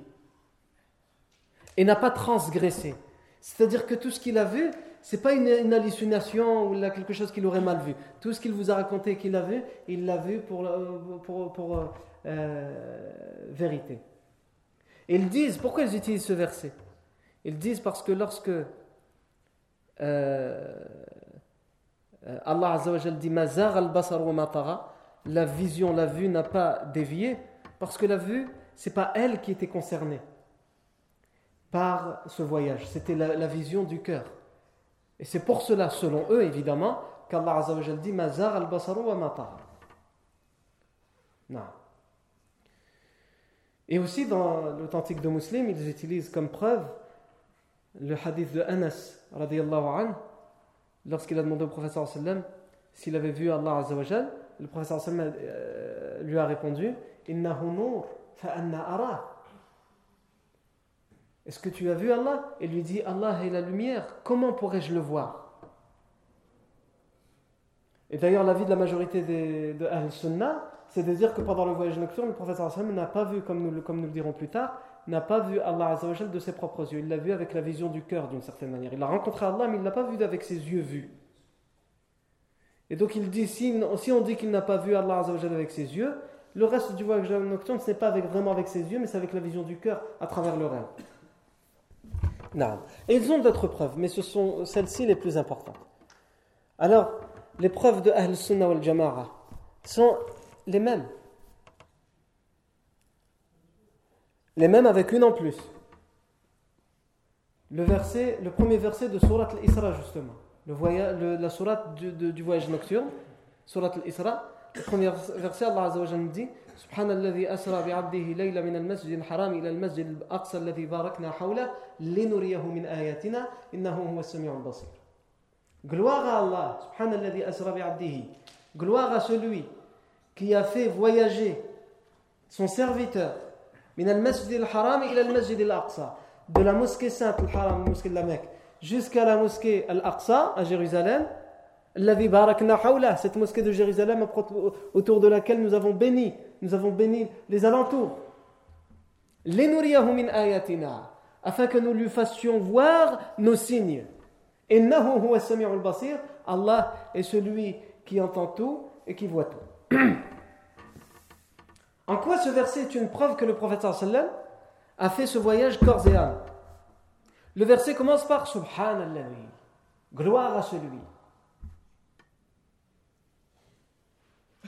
et n'a pas transgressé. C'est-à-dire que tout ce qu'il a vu, c'est pas une, hallucination ou quelque chose qu'il aurait mal vu. Tout ce qu'il vous a raconté qu'il a vu, il l'a vu pour, euh, pour, pour, euh, euh, vérité. Et ils disent, pourquoi ils utilisent ce verset? Ils disent parce que lorsque Allah dit Mazar al-basar matara, la vision, la vue n'a pas dévié, parce que la vue, c'est pas elle qui était concernée par ce voyage, c'était la vision du cœur. Et c'est pour cela, selon eux évidemment, qu'Allah Azza wa Jal dit Mazar al-basar wa matara. Non. Et aussi dans l'authentique de Muslim, ils utilisent comme preuve le hadith de Anas anhu, lorsqu'il a demandé au professeur sallam s'il avait vu Allah Azza wa Jal, le professeur sallam euh, lui a répondu Innahu nur fa anna. Est-ce que tu as vu Allah? Il lui dit Allah est la lumière, comment pourrais-je le voir? Et d'ailleurs, l'avis de la majorité des, de Ahl-Sunnah, c'est de dire que pendant le voyage nocturne, le prophète n'a pas vu, comme nous, le- dirons plus tard, n'a pas vu Allah Azza wa Jal de ses propres yeux. Il l'a vu avec la vision du cœur d'une certaine manière. Il a rencontré Allah, mais il ne l'a pas vu avec ses yeux vus. Et donc si, on dit qu'il n'a pas vu Allah Azza wa Jal avec ses yeux, le reste du voyage nocturne, ce n'est pas vraiment avec ses yeux, mais c'est avec la vision du cœur à travers le rêve. Non. Et ils ont d'autres preuves, mais ce sont celles-ci les plus importantes. Alors, les preuves de Ahl Sunnah wal Jama'a sont les mêmes. Les mêmes avec une en plus. Le, verset, le premier verset de Surat al-Isra, justement. La Surat du, voyage nocturne, Surat al-Isra. Le premier verset, Allah Azza wa dit سبحان الذي أسرى بعبده ليلة من المسجد الحرام إلى المسجد الأقصى الذي باركنا حوله لنريه من آياتنا إنه هو السميع البصير. غلواغا الله سبحان الذي أسرى بعبده. غلواغا سلوي كي a fait voyager son serviteur من المسجد الحرام إلى المسجد الأقصى de la mosquée sainte الحرام المسجد الأمك jusqu'à la mosquée الأقصى à Jérusalem الذي باركنا حوله cette mosquée de Jérusalem autour de laquelle nous avons béni nous avons béni les alentours. afin que nous lui fassions voir nos signes. Allah est celui qui entend tout et qui voit tout. En quoi ce verset est une preuve que le prophète sallam a fait ce voyage corps et âme? Le verset commence par Subhanallah, gloire à celui.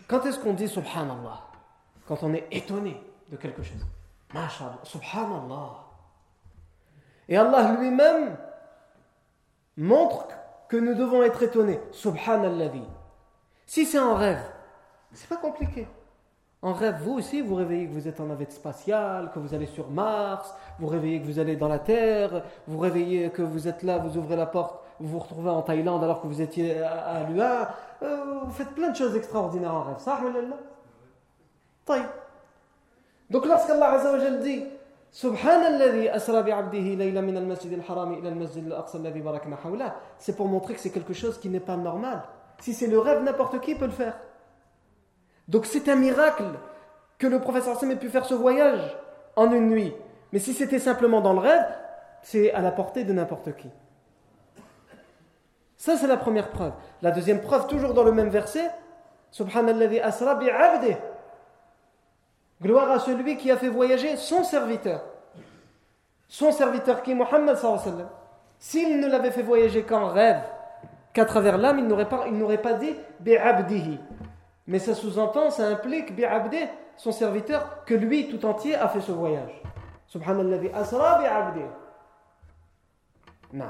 Quand est-ce qu'on dit Subhanallah Quand on est étonné de quelque chose. MashaAllah, Subhanallah. Et Allah lui-même montre que nous devons être étonnés. Subhanallah. Si c'est un rêve, c'est pas compliqué. En rêve, vous aussi, vous réveillez que vous êtes en navette spatiale, que vous allez sur Mars, vous réveillez que vous allez dans la Terre, vous réveillez que vous êtes là, vous ouvrez la porte, vous vous retrouvez en Thaïlande alors que vous étiez à, Lua. Euh, vous faites plein de choses extraordinaires en rêve. Ça, Donc lorsqu'Allah Azza dit c'est pour montrer que c'est quelque chose qui n'est pas normal. Si c'est le rêve, n'importe qui peut le faire. Donc c'est un miracle que le professeur Sam ait pu faire ce voyage en une nuit. Mais si c'était simplement dans le rêve, c'est à la portée de n'importe qui. Ça, c'est la première preuve. La deuxième preuve, toujours dans le même verset, Subhanallah asra bi'abdih. Gloire à celui qui a fait voyager son serviteur. Son serviteur qui est Muhammad sallallahu S'il ne l'avait fait voyager qu'en rêve, qu'à travers l'âme, il n'aurait pas, dit bi'abdihi. Mais ça sous-entend, ça implique bi'abdi, son serviteur, que lui tout entier a fait ce voyage. Subhanallah asra bi'abdi. Non.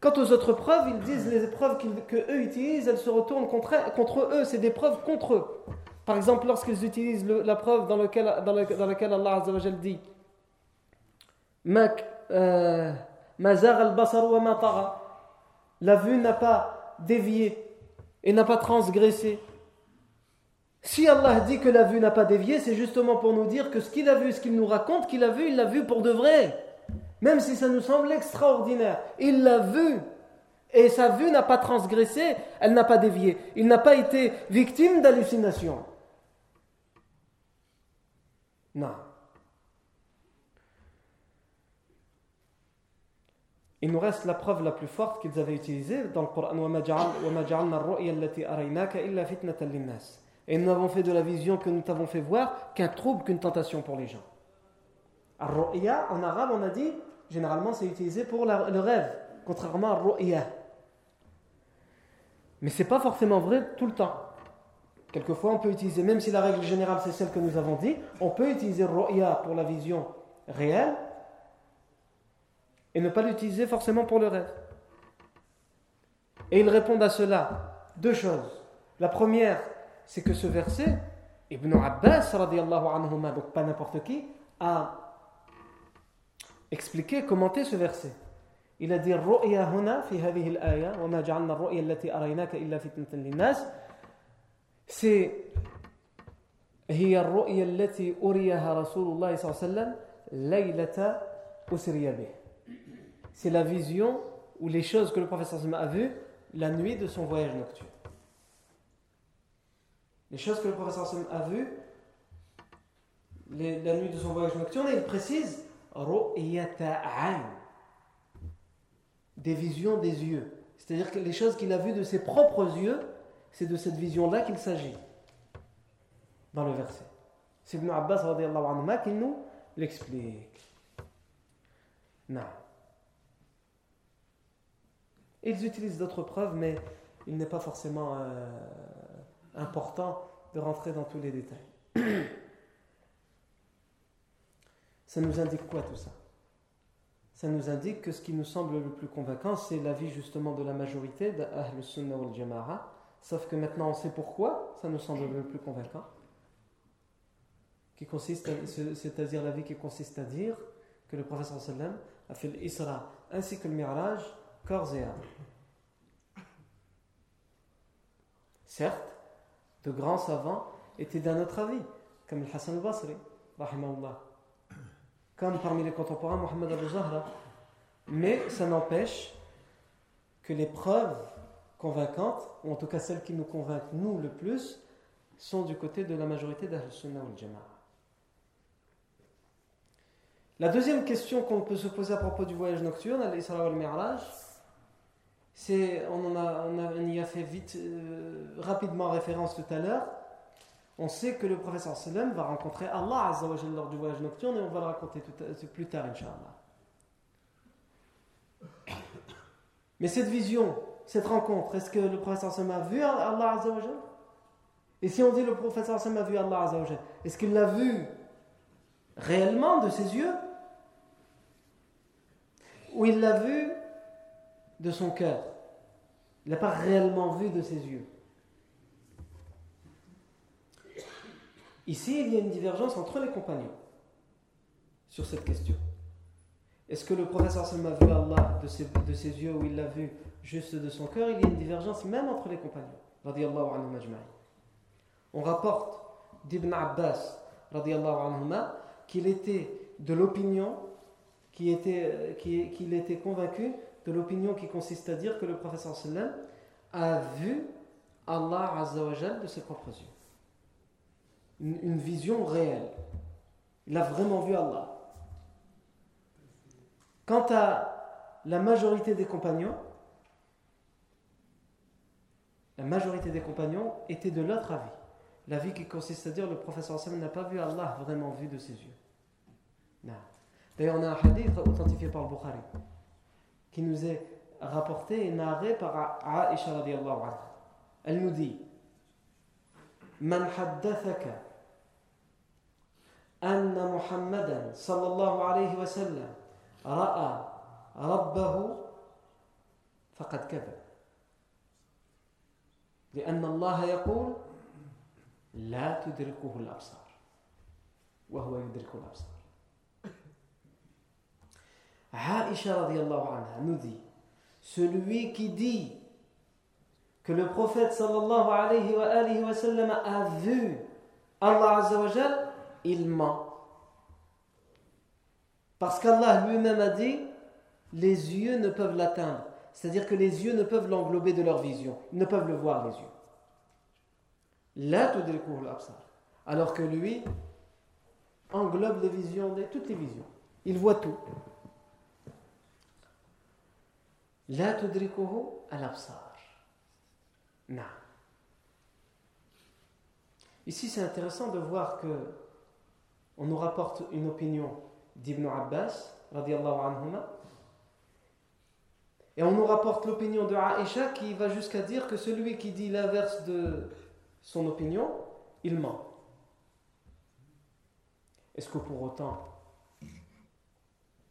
Quant aux autres preuves, ils disent les preuves qu'eux utilisent, elles se retournent contre, eux, c'est des preuves contre eux. Par exemple, lorsqu'ils utilisent la preuve dans, lequel, dans, laquelle Allah Azzawajal dit euh, La vue n'a pas dévié et n'a pas transgressé. Si Allah dit que la vue n'a pas dévié, c'est justement pour nous dire que ce qu'il a vu, ce qu'il nous raconte qu'il a vu, il l'a vu pour de vrai. Même si ça nous semble extraordinaire. Il l'a vu. Et sa vue n'a pas transgressé, elle n'a pas dévié. Il n'a pas été victime d'hallucination. Non. Il nous reste la preuve la plus forte qu'ils avaient utilisée dans le Coran Et nous n'avons fait de la vision que nous t'avons fait voir qu'un trouble, qu'une tentation pour les gens. En arabe, on a dit, généralement, c'est utilisé pour le rêve, contrairement à ru'ya. Mais ce n'est pas forcément vrai tout le temps. Quelquefois, on peut utiliser, même si la règle générale c'est celle que nous avons dit, on peut utiliser ru'ya pour la vision réelle et ne pas l'utiliser forcément pour le rêve. Et ils répondent à cela deux choses. La première, c'est que ce verset, Ibn Abbas, anhuma, donc pas n'importe qui, a expliqué, commenté ce verset. Il a dit Ru'ya huna fi hadhihi al-aya wa ma ja'alna ar-ru'ya allati araynaka illa fitnatan lin-nas C'est هي الرؤيا التي أريها رسول الله صلى الله عليه وسلم ليلة أسري به c'est la vision ou les choses que le professeur a vues la nuit de son voyage nocturne. Les choses que le professeur a vues la nuit de son voyage nocturne, il précise des visions des yeux. C'est-à-dire que les choses qu'il a vues de ses propres yeux, c'est de cette vision-là qu'il s'agit dans le verset. C'est Ibn Abbas qui nous l'explique. Non. Ils utilisent d'autres preuves, mais il n'est pas forcément euh, important de rentrer dans tous les détails. Ça nous indique quoi tout ça? Ça nous indique que ce qui nous semble le plus convaincant, c'est l'avis justement de la majorité d'Ahl Sunnah wal Jama'a. Sauf que maintenant on sait pourquoi ça nous semble le plus convaincant. Qui consiste, c'est-à-dire l'avis qui consiste à dire que le prophète sallam a fait l'Isra ainsi que le Miraj corps et âme. Certes, de grands savants étaient d'un autre avis, comme le Hassan al-Basri. Comme parmi les contemporains, Mohammed Abu Zahra, Mais ça n'empêche que les preuves convaincantes, ou en tout cas celles qui nous convainquent nous le plus, sont du côté de la majorité d'Ahl Sunnah ou Jama'a. La deuxième question qu'on peut se poser à propos du voyage nocturne, al-Isra al-Mi'raj, c'est, on, a, on, y a fait vite, euh, rapidement référence tout à l'heure, on sait que le professeur sallam va rencontrer Allah Azza wa lors du voyage nocturne et on va le raconter tout plus tard, Inch'Allah. Mais cette vision, cette rencontre, est-ce que le professeur sallam a vu Allah Azza wa Et si on dit le professeur sallam a vu Allah Azza wa est-ce qu'il l'a vu réellement de ses yeux? Ou il l'a vu de son cœur? Il n'a pas réellement vu de ses yeux? Ici, il y a une divergence entre les compagnons sur cette question. Est-ce que le professeur Sallam a vu Allah de ses, de ses, yeux ou il l'a vu juste de son cœur Il y a une divergence même entre les compagnons. On rapporte d'Ibn Abbas qu'il était de l'opinion, qu'il était, convaincu de l'opinion qui consiste à dire que le professeur Sallam a vu Allah Azzawajal de ses propres yeux une, vision réelle. Il a vraiment vu Allah. Quant à la majorité des compagnons, la majorité des compagnons étaient de l'autre avis. L'avis qui consiste à dire le professeur n'a pas vu Allah vraiment vu de ses yeux. D'ailleurs, on a un hadith authentifié par le Bukhari qui nous est rapporté et narré par Aisha radiallahu anha. Elle nous dit Man haddathaka anna Muhammadan sallallahu alayhi wa sallam ra'a rabbahu faqad kabir. لأن الله يقول لا تدركه الأبصار وهو يدرك الأبصار Aïcha radiallahu anha nous dit Celui qui dit que le prophète sallallahu alayhi wa, alayhi wa sallam a vu Allah azza wa jal il ment. Parce qu'Allah lui-même a dit, les yeux ne peuvent l'atteindre. C'est-à-dire que les yeux ne peuvent l'englober de leur vision. Ils ne peuvent le voir, les yeux. Là. Alors que lui englobe les visions, toutes les visions. Il voit tout. La tudrikuhu al-absar. Ici, c'est intéressant de voir que on nous rapporte une opinion d'Ibn Abbas, anhuma, et on nous rapporte l'opinion de Aïcha qui va jusqu'à dire que celui qui dit l'inverse de son opinion, il ment. Est-ce que pour autant,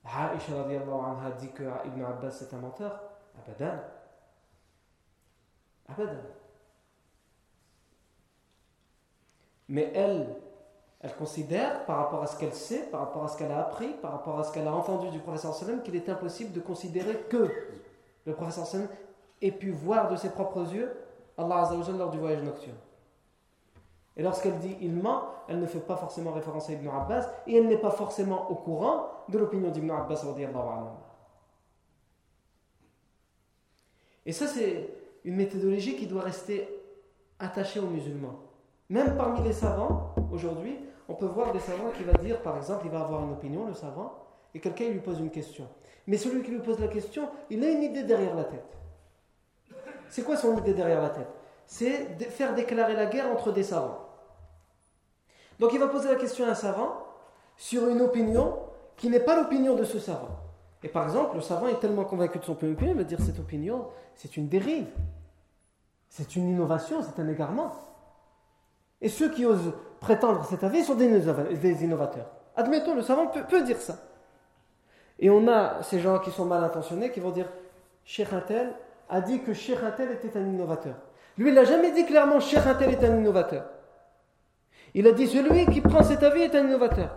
Aïcha anha dit que Ibn Abbas est un menteur? Abadan. Abadan. Mais elle, elle considère, par rapport à ce qu'elle sait, par rapport à ce qu'elle a appris, par rapport à ce qu'elle a entendu du professeur sallam, qu'il est impossible de considérer que le professeur sallam ait pu voir de ses propres yeux Allah Azzawajal lors du voyage nocturne. Et lorsqu'elle dit il ment, elle ne fait pas forcément référence à Ibn Abbas et elle n'est pas forcément au courant de l'opinion d'Ibn Abbas. Et ça, c'est une méthodologie qui doit rester attachée aux musulmans. Même parmi les savants, aujourd'hui, on peut voir des savants qui va dire, par exemple, il va avoir une opinion, le savant, et quelqu'un lui pose une question. Mais celui qui lui pose la question, il a une idée derrière la tête. C'est quoi son idée derrière la tête? C'est faire déclarer la guerre entre des savants. Donc il va poser la question à un savant sur une opinion qui n'est pas l'opinion de ce savant. Et par exemple, le savant est tellement convaincu de son opinion, il va dire cette opinion, c'est une dérive, c'est une innovation, c'est un égarement. Et ceux qui osent prétendre cet avis sont des innovateurs. Admettons, le savant peut, dire ça. Et on a ces gens qui sont mal intentionnés qui vont dire Cheikh Intel a dit que Cheikh Intel était un innovateur. Lui, il n'a jamais dit clairement Cheikh Intel est un innovateur. Il a dit celui qui prend cet avis est un innovateur.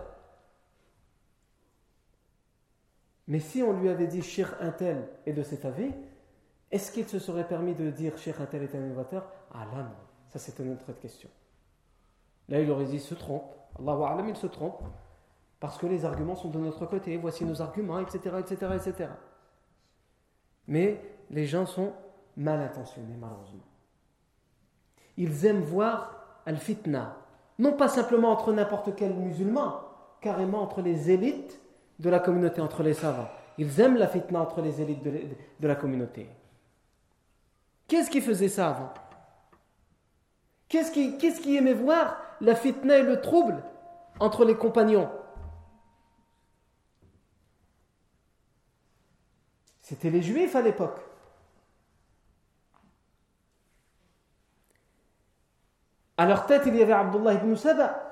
Mais si on lui avait dit Cheikh Intel est de cet avis, est-ce qu'il se serait permis de dire Cheikh Intel est un innovateur? Ah là non, ça c'est une autre question. Là, il aurait dit, se trompe. Allahu A'lam, il se trompe. Parce que les arguments sont de notre côté. Voici nos arguments, etc., etc., etc. Mais les gens sont mal intentionnés, malheureusement. Ils aiment voir al-fitna, non pas simplement entre n'importe quel musulman, carrément entre les élites de la communauté, entre les savants. Ils aiment la fitna entre les élites de, la communauté. Qu'est-ce qui faisait ça avant? Qu'est-ce qui, qui aimait voir la fitna et le trouble entre les compagnons? C'était les juifs à l'époque. À leur tête, il y avait Abdullah ibn Saba.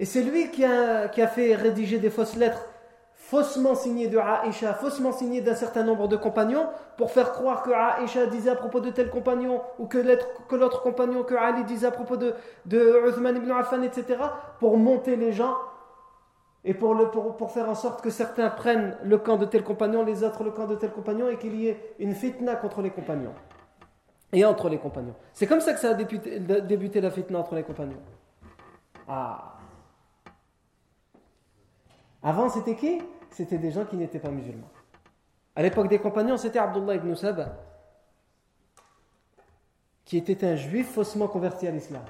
Et c'est lui qui a, fait rédiger des fausses lettres faussement signé de Aïcha, faussement signé d'un certain nombre de compagnons, pour faire croire que Aïcha disait à propos de tel compagnon, ou que l'autre compagnon, que Ali disait à propos de, de Uthman ibn Affan, etc., pour monter les gens et pour, le, pour, faire en sorte que certains prennent le camp de tel compagnon, les autres le camp de tel compagnon, et qu'il y ait une fitna contre les compagnons. Et entre les compagnons. C'est comme ça que ça a débuté, débuté la fitna entre les compagnons. Ah. Avant, c'était qui? C'était des gens qui n'étaient pas musulmans. À l'époque des compagnons, c'était Abdullah ibn Saba, qui était un juif faussement converti à l'islam.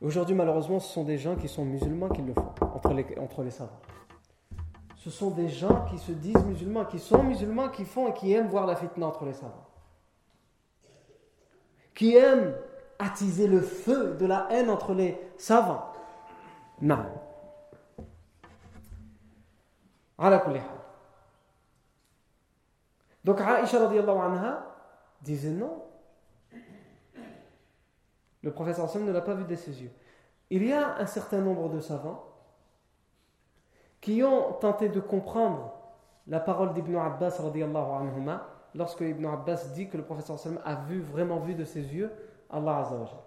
Aujourd'hui, malheureusement, ce sont des gens qui sont musulmans qui le font, entre les, entre les savants. Ce sont des gens qui se disent musulmans, qui sont musulmans, qui font et qui aiment voir la fitna entre les savants. Qui aiment attiser le feu de la haine entre les savants. Non. Donc Aïcha anha disait non. Le professeur Sam ne l'a pas vu de ses yeux. Il y a un certain nombre de savants qui ont tenté de comprendre la parole d'Ibn Abbas anhuma, lorsque Ibn Abbas dit que le professeur Sam a vu, vraiment vu de ses yeux Allah Azzawajal.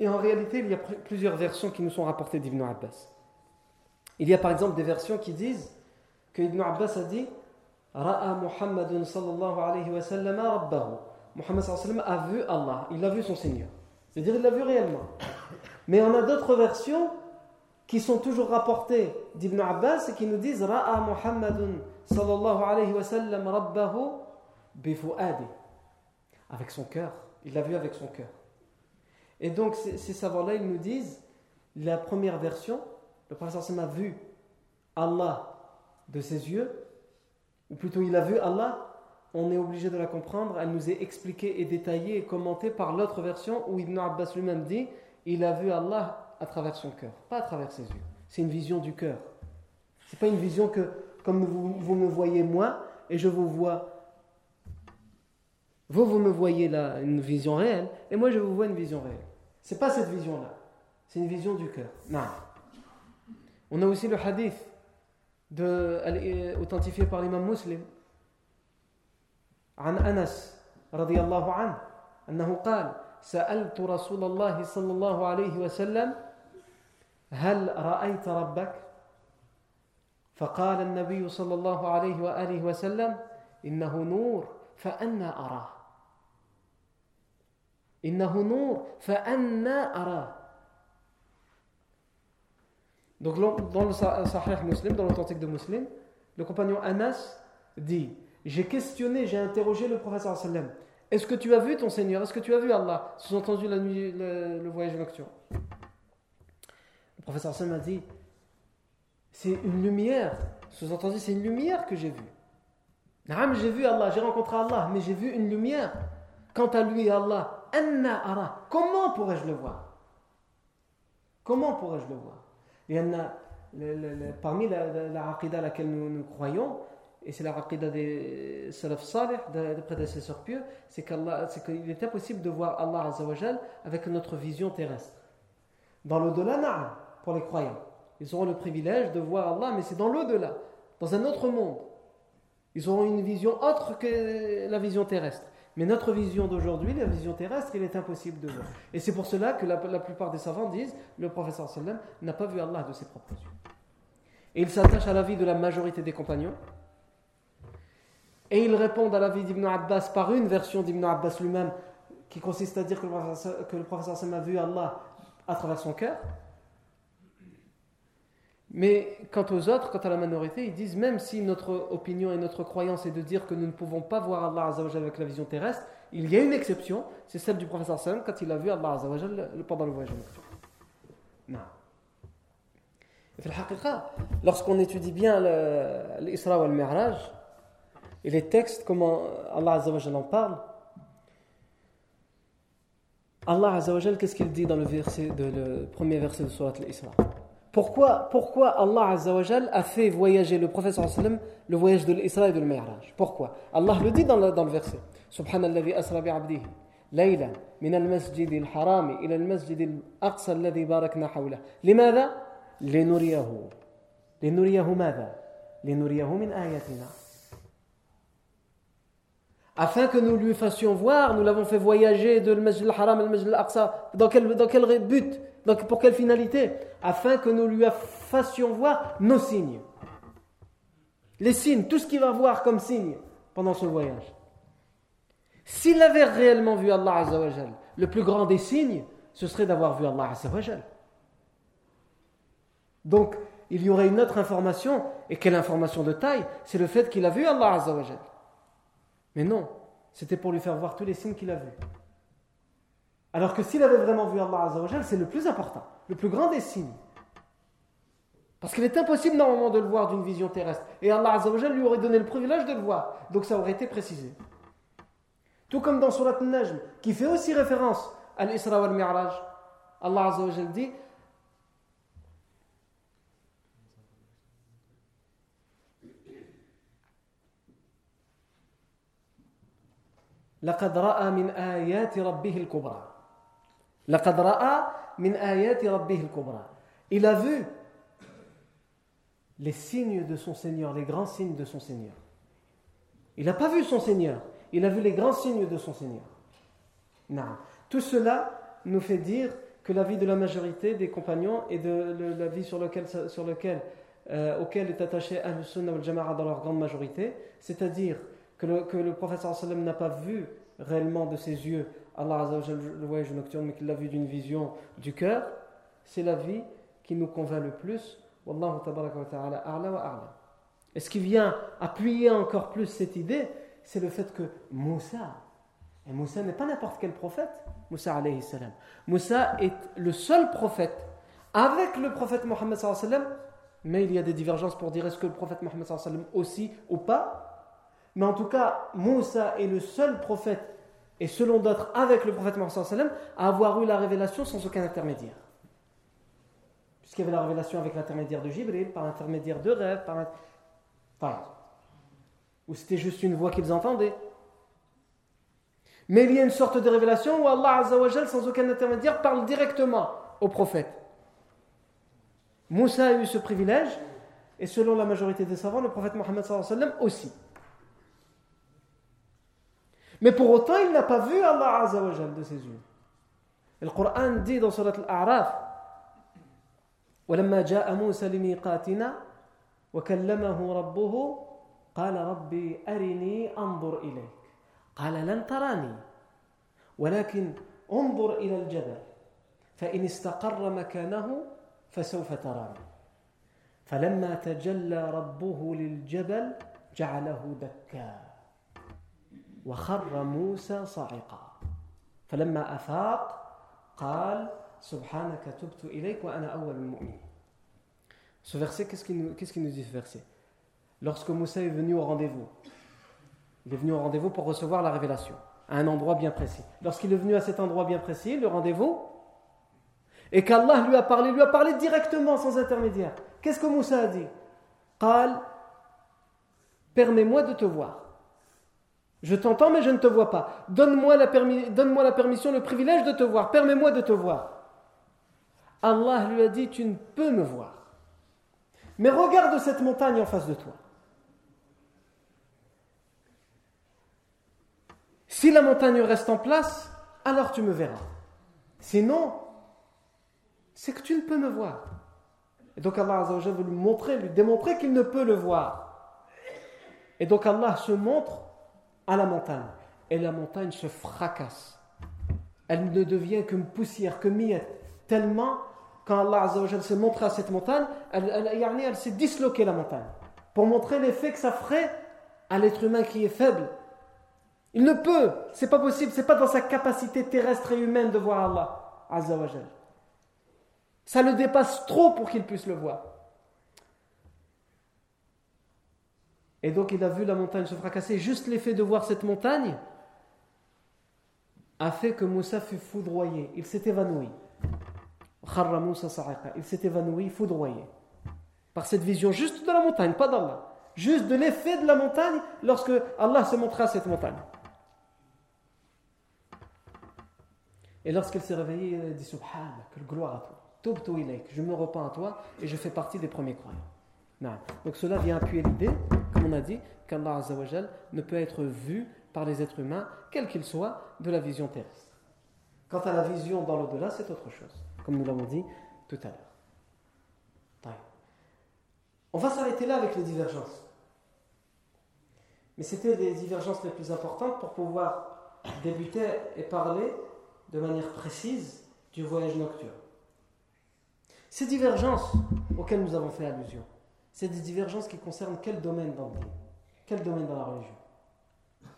Et en réalité, il y a plusieurs versions qui nous sont rapportées d'Ibn Abbas. Il y a par exemple des versions qui disent que Ibn Abbas a dit Ra'a Muhammadun sallallahu alayhi wa sallam. Sallam a vu Allah, il a vu son Seigneur. C'est-à-dire il l'a vu réellement. Mais on a d'autres versions qui sont toujours rapportées d'Ibn Abbas et qui nous disent Ra'a Muhammadun sallallahu alayhi wa sallam rabbahu bifu'adi. Avec son cœur. Il l'a vu avec son cœur. Et donc ces savants-là, ils nous disent la première version, le prophète a vu Allah de ses yeux, ou plutôt il a vu Allah, on est obligé de la comprendre, elle nous est expliquée et détaillée et commentée par l'autre version où Ibn Abbas lui-même dit il a vu Allah à travers son cœur, pas à travers ses yeux. C'est une vision du cœur. C'est pas une vision que, comme vous, vous, me voyez moi et je vous vois. Vous, vous me voyez là, une vision réelle, et moi je vous vois une vision réelle. C'est pas cette vision-là. C'est une vision du cœur. Non. On a aussi le hadith de, authentifié par l'imam muslim عن أنس رضي الله عنه أنه قال سألت رسول الله صلى الله عليه وسلم هل رأيت ربك؟ فقال النبي صلى الله عليه وآله وسلم إنه نور فأنا أراه. إنه نور فأنا أراه. Donc dans le Sahih Muslim, dans l'authentique de Muslim, le compagnon Anas dit J'ai questionné, j'ai interrogé le professeur sallam. Est-ce que tu as vu ton Seigneur? Est-ce que tu as vu Allah? Sous-entendu la nuit, le, voyage nocturne. Le professeur sallam a dit C'est une lumière. Sous-entendu, c'est une lumière que j'ai vue. j'ai vu Allah, j'ai rencontré Allah, mais j'ai vu une lumière. Quant à lui, Allah, Anna ara. Comment pourrais-je le voir? Comment pourrais-je le voir? Il y parmi la, la, à laquelle nous, croyons, et c'est la aqida des salaf salih, des prédécesseurs pieux, c'est qu'il est impossible de voir Allah Azzawajal avec notre vision terrestre. Dans l'au-delà, pour les croyants. Ils auront le privilège de voir Allah, mais c'est dans l'au-delà, dans un autre monde. Ils auront une vision autre que la vision terrestre. Mais notre vision d'aujourd'hui, la vision terrestre, il est impossible de voir. Et c'est pour cela que la, plupart des savants disent le professeur n'a pas vu Allah de ses propres yeux. Et il s'attache à la vie de la majorité des compagnons. Et ils répondent à la vie d'Ibn Abbas par une version d'Ibn Abbas lui-même qui consiste à dire que le professeur, a vu Allah à travers son cœur. Mais quant aux autres, quant à la minorité, ils disent même si notre opinion et notre croyance est de dire que nous ne pouvons pas voir Allah Azzawajal avec la vision terrestre, il y a une exception, c'est celle du professeur Sallam quand il a vu Allah Azzawajal pendant le voyage Non. Lorsqu'on étudie bien l'Isra ou le Mi'raj et les textes, comment Allah Azzawajal en parle, Allah Azzawajal, qu'est-ce qu'il dit dans le, verset de, le premier verset de Surat al-Isra pourquoi, pourquoi Allah Azzawajal a fait voyager le prophète sallam le voyage de l'Isra et de l'Mi'raj Pourquoi Allah le dit dans le, dans le verset Subhanallah asra bi'abdihi ليلا من المسجد الحرام إلى المسجد الأقصى الذي باركنا حوله لماذا؟ لنريه لنريه ماذا؟ لنريه من آياتنا afin que nous lui fassions voir, nous l'avons fait voyager de Masjid al-Haram al Masjid al-Aqsa. Dans quel, dans quel but? Pour quelle finalité? Afin que nous lui fassions voir nos signes. Les signes, tout ce qu'il va voir comme signe pendant ce voyage. S'il avait réellement vu Allah Azzawajal, le plus grand des signes, ce serait d'avoir vu Allah Azzawajal. Donc, il y aurait une autre information, et quelle information de taille? C'est le fait qu'il a vu Allah Azzawajal. Mais non, c'était pour lui faire voir tous les signes qu'il a vus. Alors que s'il avait vraiment vu Allah Azzawajal, c'est le plus important, le plus grand des signes. Parce qu'il est impossible normalement de le voir d'une vision terrestre. Et Allah Azzawajal lui aurait donné le privilège de le voir. Donc ça aurait été précisé. Tout comme dans Surat Al-Najm, qui fait aussi référence à l'Isra wal-Mi'raj. Allah Azzawajal dit لقد رأى من آيات ربه الكبرى لقد رأى من آيات ربه الكبرى Il a vu les signes de son Seigneur, les grands signes de son Seigneur. Il n'a pas vu son Seigneur, il a vu les grands signes de son Seigneur. Non. Tout cela nous fait dire que la vie de la majorité des compagnons et de la vie sur lequel, sur lequel, euh, auquel est attaché Ahl-Sunnah al-Jama'a dans leur grande majorité, c'est-à-dire que le, que prophète sallam n'a pas vu réellement de ses yeux Allah le voyage nocturne, mais qu'il l'a vu d'une vision du cœur, c'est la vie qui nous convainc le plus. Wallahu tabaraka wa ta'ala a'la wa a'la. Et ce qui vient appuyer encore plus cette idée, c'est le fait que Moussa, et Moussa n'est pas n'importe quel prophète, Moussa. Moussa est le seul prophète avec le prophète Mohammed sallam, mais il y a des divergences pour dire est-ce que le prophète Mohammed sallam aussi ou pas. Mais en tout cas, Moussa est le seul prophète, et selon d'autres avec le prophète Mohammed à avoir eu la révélation sans aucun intermédiaire. Puisqu'il y avait la révélation avec l'intermédiaire de Jibril, par l'intermédiaire de rêves, par, par ou c'était juste une voix qu'ils entendaient. Mais il y a une sorte de révélation où Allah sans aucun intermédiaire, parle directement au prophète. Moussa a eu ce privilège, et selon la majorité des savants, le prophète Mohammed aussi. Mais pour autant, il n'a pas vu Allah Azzawajal de ses yeux. le Coran dit dans Surat Al-A'raf ولما جاء موسى لميقاتنا وكلمه ربه قال ربي أرني أنظر إليك قال لن تراني ولكن انظر إلى الجبل فإن استقر مكانه فسوف تراني فلما تجلى ربه للجبل جعله دكا وخر موسى صاعقا فلما أفاق قال سبحانك تبت إليك وأنا أول المؤمنين Ce verset, qu'est-ce qu'il nous, qu nous dit ce verset lorsque Moussa est venu au rendez-vous. Il est venu au rendez-vous pour recevoir la révélation, à un endroit bien précis. Lorsqu'il est venu à cet endroit bien précis, le rendez-vous, et qu'Allah lui a parlé, lui a parlé directement sans intermédiaire. Qu'est-ce que Moussa a dit Qal, permets-moi de te voir. Je t'entends, mais je ne te vois pas. Donne-moi la, donne permission, le privilège de te voir. Permets-moi de te voir. Allah lui a dit, tu ne peux me voir. Mais regarde cette montagne en face de toi. Si la montagne reste en place, alors tu me verras. Sinon, c'est que tu ne peux me voir. Et donc Allah veut lui montrer, lui démontrer qu'il ne peut le voir. Et donc Allah se montre à la montagne. Et la montagne se fracasse. Elle ne devient qu'une poussière, que miette, tellement quand Allah Azzawajal s'est montré à cette montagne, elle, elle, elle s'est disloquée la montagne pour montrer l'effet que ça ferait à l'être humain qui est faible. Il ne peut, c'est pas possible, c'est pas dans sa capacité terrestre et humaine de voir Allah Azzawajal. Ça le dépasse trop pour qu'il puisse le voir. Et donc il a vu la montagne se fracasser. Juste l'effet de voir cette montagne a fait que Moussa fut foudroyé. Il s'est évanoui. Il s'est évanoui, foudroyé. Par cette vision juste de la montagne, pas d'Allah. Juste de l'effet de la montagne lorsque Allah se montra à cette montagne. Et lorsqu'il s'est réveillé, il a dit Subhanallah, que gloire à toi. Je me repens à toi et je fais partie des premiers croyants. Donc cela vient appuyer l'idée, comme on a dit, qu'Allah ne peut être vu par les êtres humains, quel qu'il soit, de la vision terrestre. Quant à la vision dans l'au-delà, c'est autre chose, comme nous l'avons dit tout à l'heure. On va s'arrêter là avec les divergences. Mais c'était les divergences les plus importantes pour pouvoir débuter et parler de manière précise du voyage nocturne. Ces divergences auxquelles nous avons fait allusion, c'est des divergences qui concernent quel domaine dans le Quel domaine dans la religion?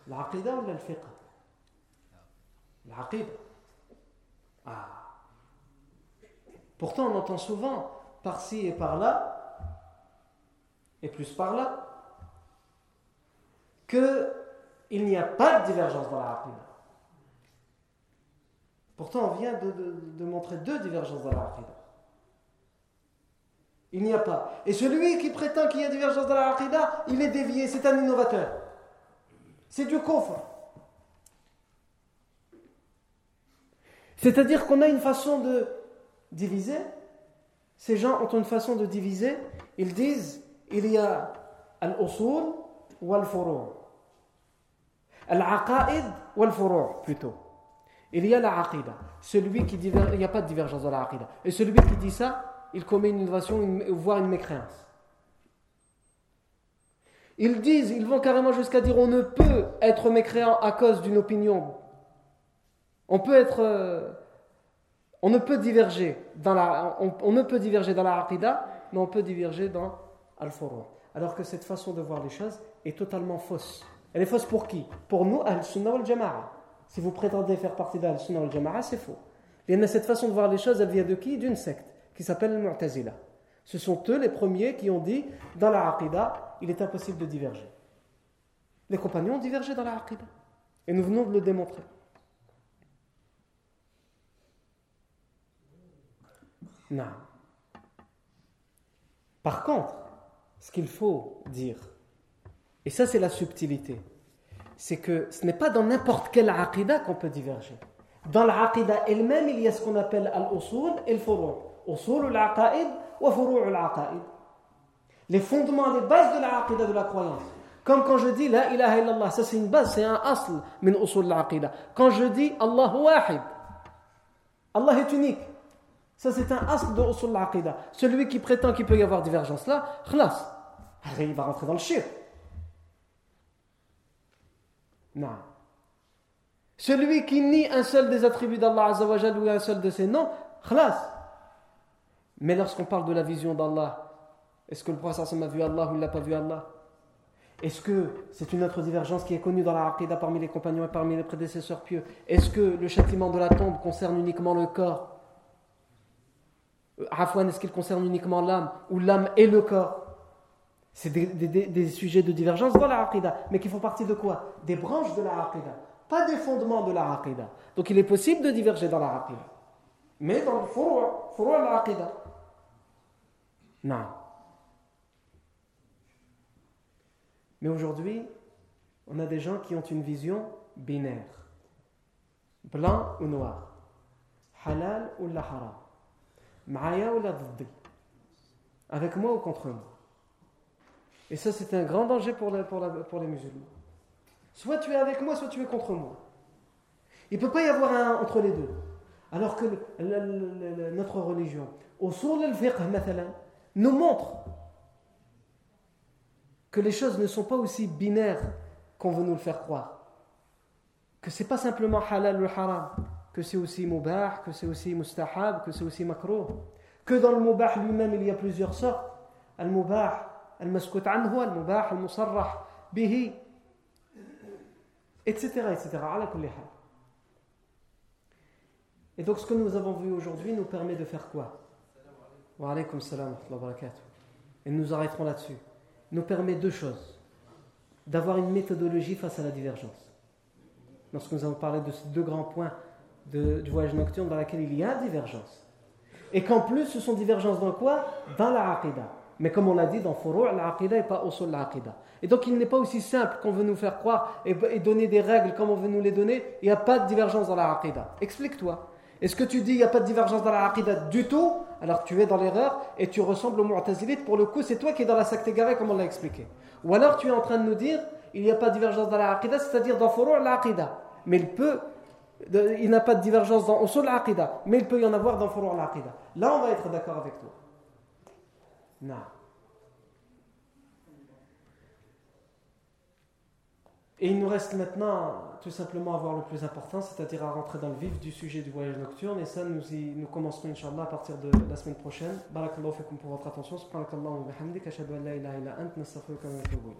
L'aqida ou le fiqh L'aqida. Ah. Pourtant, on entend souvent par-ci et par-là, et plus par-là, qu'il n'y a pas de divergence dans la. Pourtant, on vient de, montrer deux divergences dans la. Il n'y a pas. Et celui qui prétend qu'il y a divergence dans la aqida, il est dévié, c'est un innovateur. C'est du kufr. C'est-à-dire qu'on a une façon de diviser. Ces gens ont une façon de diviser. Ils disent il y a al-usul ou al-furu'. Al-aqaid ou al-furu' plutôt. Il y a la aqida. Celui qui dit il n'y a pas de divergence dans la aqida. Et celui qui dit ça, il commet une innovation, voire une mécréance. Ils disent, ils vont carrément jusqu'à dire on ne peut être mécréant à cause d'une opinion on peut être. Euh, on ne peut diverger dans la, on, ne peut diverger dans la mais on peut diverger dans al-furu'. Alors que cette façon de voir les choses est totalement fausse. Elle est fausse pour qui? Pour nous, al-sunnah wal-jama'a. Si vous prétendez faire partie d'al-sunnah wal-jama'a, c'est faux. Et cette façon de voir les choses, elle vient de qui? D'une secte qui s'appelle al-mu'tazila. Ce sont eux les premiers qui ont dit dans la aqidah, il est impossible de diverger. Les compagnons ont divergé dans la aqidah. Et nous venons de le démontrer. Non. Par contre, ce qu'il faut dire, et ça c'est la subtilité, c'est que ce n'est pas dans n'importe quelle aqidah qu'on peut diverger. Dans l'aqidah elle-même, il y a ce qu'on appelle al-usul et al-furu'. Usul Les fondements, les bases de l'aqidah de la croyance. Comme quand je dis la ilaha illallah, ça c'est une base, c'est un asl min usul. Quand je dis Allah wahid, Allah est unique. Ça, c'est un asl de usul l'aqidah. Celui qui prétend qu'il peut y avoir divergence là, khlas. Il va rentrer dans le shirk. Non. Celui qui nie un seul des attributs d'Allah ou un seul de ses noms, khlas. Mais lorsqu'on parle de la vision d'Allah, est-ce que le prophète a vu Allah ou il n'a pas vu Allah? Est-ce que c'est une autre divergence qui est connue dans la Aqidah parmi les compagnons et parmi les prédécesseurs pieux? Est-ce que le châtiment de la tombe concerne uniquement le corps? Afwan, est-ce qu'il concerne uniquement l'âme ou l'âme et le corps? C'est des, sujets de divergence dans la aqidah, mais qui font partie de quoi? Des branches de la aqidah, pas des fondements de la aqidah. Donc il est possible de diverger dans la aqidah, mais dans le furu' la aqidah. Non. Mais aujourd'hui, on a des gens qui ont une vision binaire. Blanc ou noir. Halal ou la haram. Ma'aya ou la Avec moi ou contre moi Et ça, c'est un grand danger pour, pour, les musulmans. Soit tu es avec moi, soit tu es contre moi. Il ne peut pas y avoir un entre les deux. Alors que notre religion, au sur al-fiqh, nous montre que les choses ne sont pas aussi binaires qu'on veut nous le faire croire. Que ce n'est pas simplement halal ou haram que c'est aussi mubah, que c'est aussi mustahab, que c'est aussi makro, Que dans le mubah lui-même, il y a plusieurs sortes. Al-mubah, al-maskut anhu, al-mubah, al-musarrah bihi, etc. etc. Et donc ce que nous avons vu aujourd'hui nous permet de faire quoi? Wa alaykum salam wa barakatuh. Et nous arrêterons là-dessus. Nous permet deux choses. D'avoir une méthodologie face à la divergence. Lorsque nous avons parlé de ces deux grands points du voyage nocturne dans laquelle il y a divergence. Et qu'en plus, ce sont divergences dans quoi? Dans la aqidah. Mais comme on l'a dit dans Furu', la n'est pas au sol la Et donc il n'est pas aussi simple qu'on veut nous faire croire et, donner des règles comme on veut nous les donner. Il n'y a pas de divergence dans la aqidah. Explique-toi. Est-ce que tu dis il n'y a pas de divergence dans la aqidah du tout? Alors tu es dans l'erreur et tu ressembles au mu'tazilite. Pour le coup, c'est toi qui es dans la secte égarée comme on l'a expliqué. Ou alors tu es en train de nous dire il n'y a pas de divergence dans la aqidah, c'est-à-dire dans Furu' la Mais il peut il n'a pas de divergence dans Usul al mais il peut y en avoir dans Furu' al Là, on va être d'accord avec toi. Non. Et il nous reste maintenant tout simplement à voir le plus important, c'est-à-dire à rentrer dans le vif du sujet du voyage nocturne. Et ça, nous, y, nous commencerons, Inch'Allah, à partir de la semaine prochaine. Barakallahu fikum pour votre attention. Subhanakallahu wa ant. Wa